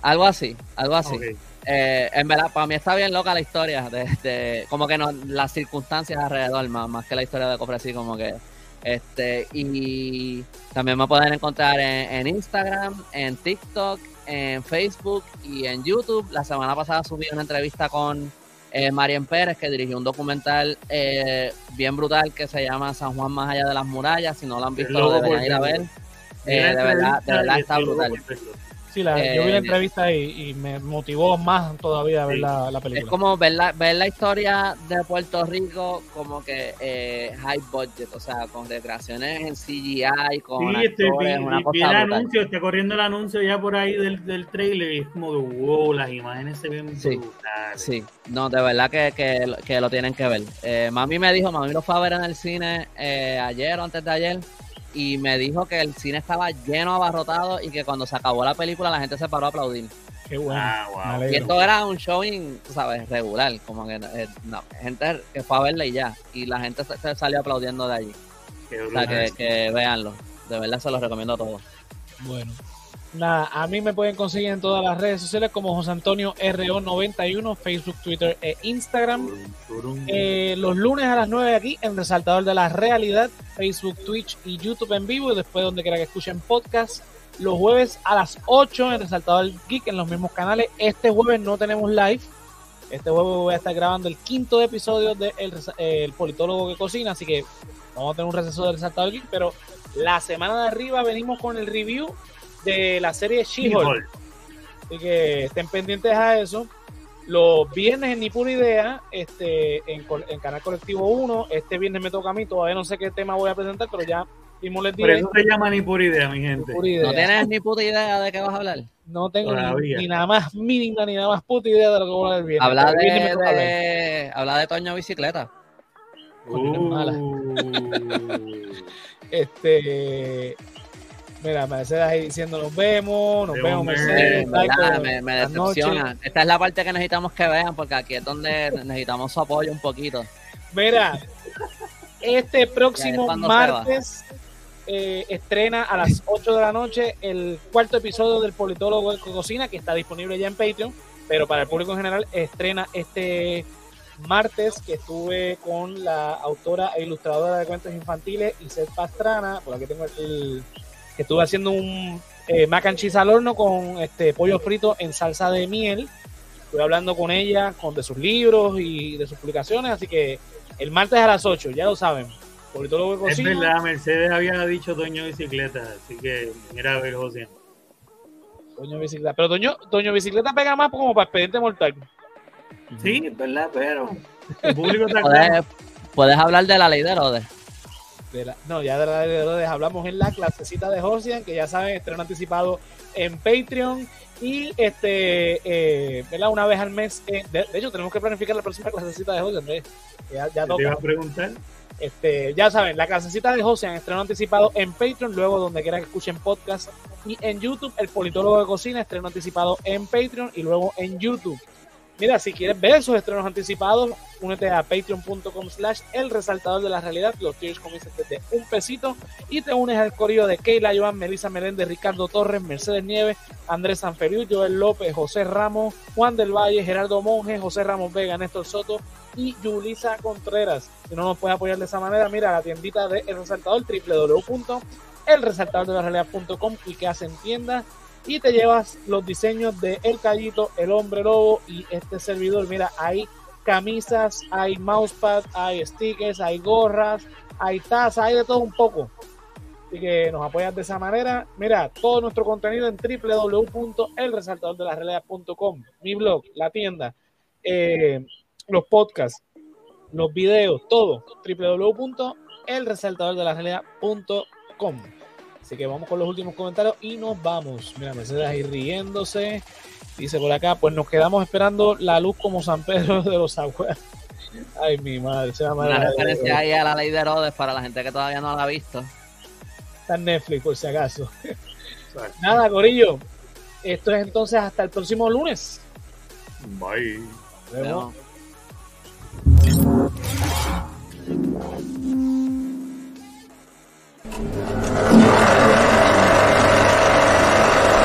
algo así, algo así. Ok. Eh, en verdad, para mí está bien loca la historia, de, de- como que no, las circunstancias alrededor, más, más que la historia de Cofresí, como que este y también me pueden encontrar en, en Instagram, en TikTok, en Facebook y en YouTube. La semana pasada subí una entrevista con eh, Marien Pérez, que dirigió un documental eh, bien brutal que se llama San Juan más allá de las murallas. Si no lo han visto, lo deberían ir a ver. Eh, de verdad, de verdad está brutal. Sí, la, yo vi Eh, la entrevista y, y me motivó más todavía a ver Sí. la, la Es película. como ver la, ver la historia de Puerto Rico como que eh, high budget, o sea, con recreaciones en CGI, con Sí, este, vi, actores, una vi- vi cosa el brutal. anuncio, está corriendo el anuncio ya por ahí del, del trailer y es como que wow, las imágenes se ven Sí. brutales. Sí, no, de verdad que, que, lo- que lo tienen que ver. Eh, mami me dijo, mami lo fue a ver en el cine eh, ayer o antes de ayer y me dijo que el cine estaba lleno, abarrotado y que cuando se acabó la película la gente se paró a aplaudir. Qué bueno. Ah, wow. Y esto era un showing, tú sabes, regular, como que eh, no, gente que fue a verla y ya, y la gente se, se salió aplaudiendo de allí. Qué O sea, que, que véanlo. De verdad se los recomiendo a todos. Bueno. Nada, a mí me pueden conseguir en todas las redes sociales como José Antonio RO91, Facebook, Twitter e Instagram. Eh, los lunes a las 9 aquí en Resaltador de la Realidad, Facebook, Twitch y YouTube en vivo y después donde quiera que escuchen podcast. Los jueves a las 8 en Resaltador Geek en los mismos canales. Este jueves no tenemos live. Este jueves voy a estar grabando el quinto episodio de El, eh, El Politólogo que Cocina, así que vamos a tener un receso de Resaltador Geek, pero la semana de arriba venimos con el review de la serie She-Hulk. Así que estén pendientes a eso. Los viernes en Ni Pura Idea, este, en, en Canal Colectivo 1, este viernes me toca a mí, todavía no sé qué tema voy a presentar, pero ya mismo les Por diré. eso se llama ni por idea, mi Ni gente. pura idea. ¿No tienes ni puta idea de qué vas a hablar? No tengo ni, ni nada más mínima ni nada más puta idea de lo que voy a hablar el viernes. Habla pero el viernes de, de- habla de Toño Bicicleta. Uh. <laughs> Este. Mira, Mercedes ahí diciendo nos vemos, nos vemos, Mercedes. Verdad, me, decepciona. Esta es la parte que necesitamos que vean, porque aquí es donde necesitamos su apoyo un poquito. Mira, este próximo martes eh, estrena a las 8 de la noche el cuarto episodio del Politólogo de Cocina, que está disponible ya en Patreon, pero para el público en general estrena este martes que estuve con la autora e ilustradora de cuentos infantiles, Iset Pastrana, por aquí tengo el, que estuve haciendo un eh, mac and cheese al horno con este pollo frito en salsa de miel. Estuve hablando con ella, con de sus libros y de sus publicaciones, así que el martes a las 8, ya lo saben. Politólogo de Es cocina. verdad, Mercedes había dicho Toño Bicicleta, así que mira a ver, José. Toño Bicicleta. Pero Toño, Toño Bicicleta pega más como para expediente mortal. Sí, es verdad, pero el público está. Puedes, puedes hablar de la ley de Herodes. De la, no, ya de la de hablamos en la clasecita de Josian, que ya saben, estreno anticipado en Patreon. Y este, eh, ¿verdad? Una vez al mes. eh, de, de hecho, tenemos que planificar la próxima clasecita de Josian. ¿ves? Ya, ya Te iba a preguntar. Este, ya saben, la clasecita de José en estreno anticipado en Patreon, luego donde quiera que escuchen podcast y en YouTube, el politólogo de cocina, estreno anticipado en Patreon y luego en YouTube. Mira, si quieres ver esos estrenos anticipados, únete a patreon.com slash el resaltador de la realidad. Los tiers comienzan desde un pesito y te unes al correo de Keila Joan, Melissa Meléndez, Ricardo Torres, Mercedes Nieves, Andrés Sanferiu, Joel López, José Ramos, Juan del Valle, Gerardo Monge, José Ramos Vega, Néstor Soto y Yulisa Contreras. Si no nos puedes apoyar de esa manera, mira la tiendita de El Resaltador, www.elresaltadordelarrealidad.com y que hacen tiendas y te llevas los diseños de El Callito, El Hombre Lobo y este servidor. Mira, hay camisas, hay mousepad, hay stickers, hay gorras, hay tazas, hay de todo un poco. Así que nos apoyas de esa manera. Mira, todo nuestro contenido en www.elresaltadordelarrealidad.com, mi blog, la tienda, eh, los podcasts, los videos, todo. www.elresaltadordelarrealidad.com. Así que vamos con los últimos comentarios y nos vamos. Mira, Mercedes ahí riéndose. Dice por acá, pues nos quedamos esperando la luz como San Pedro <laughs> de los Aguas. Ay, mi madre, se llama Una referencia ahí a la ley de Herodes para la gente que todavía no la ha visto. Está en Netflix, por si acaso. Nada, Corillo. Esto es entonces hasta el próximo lunes. Bye. Nos vemos. Bye.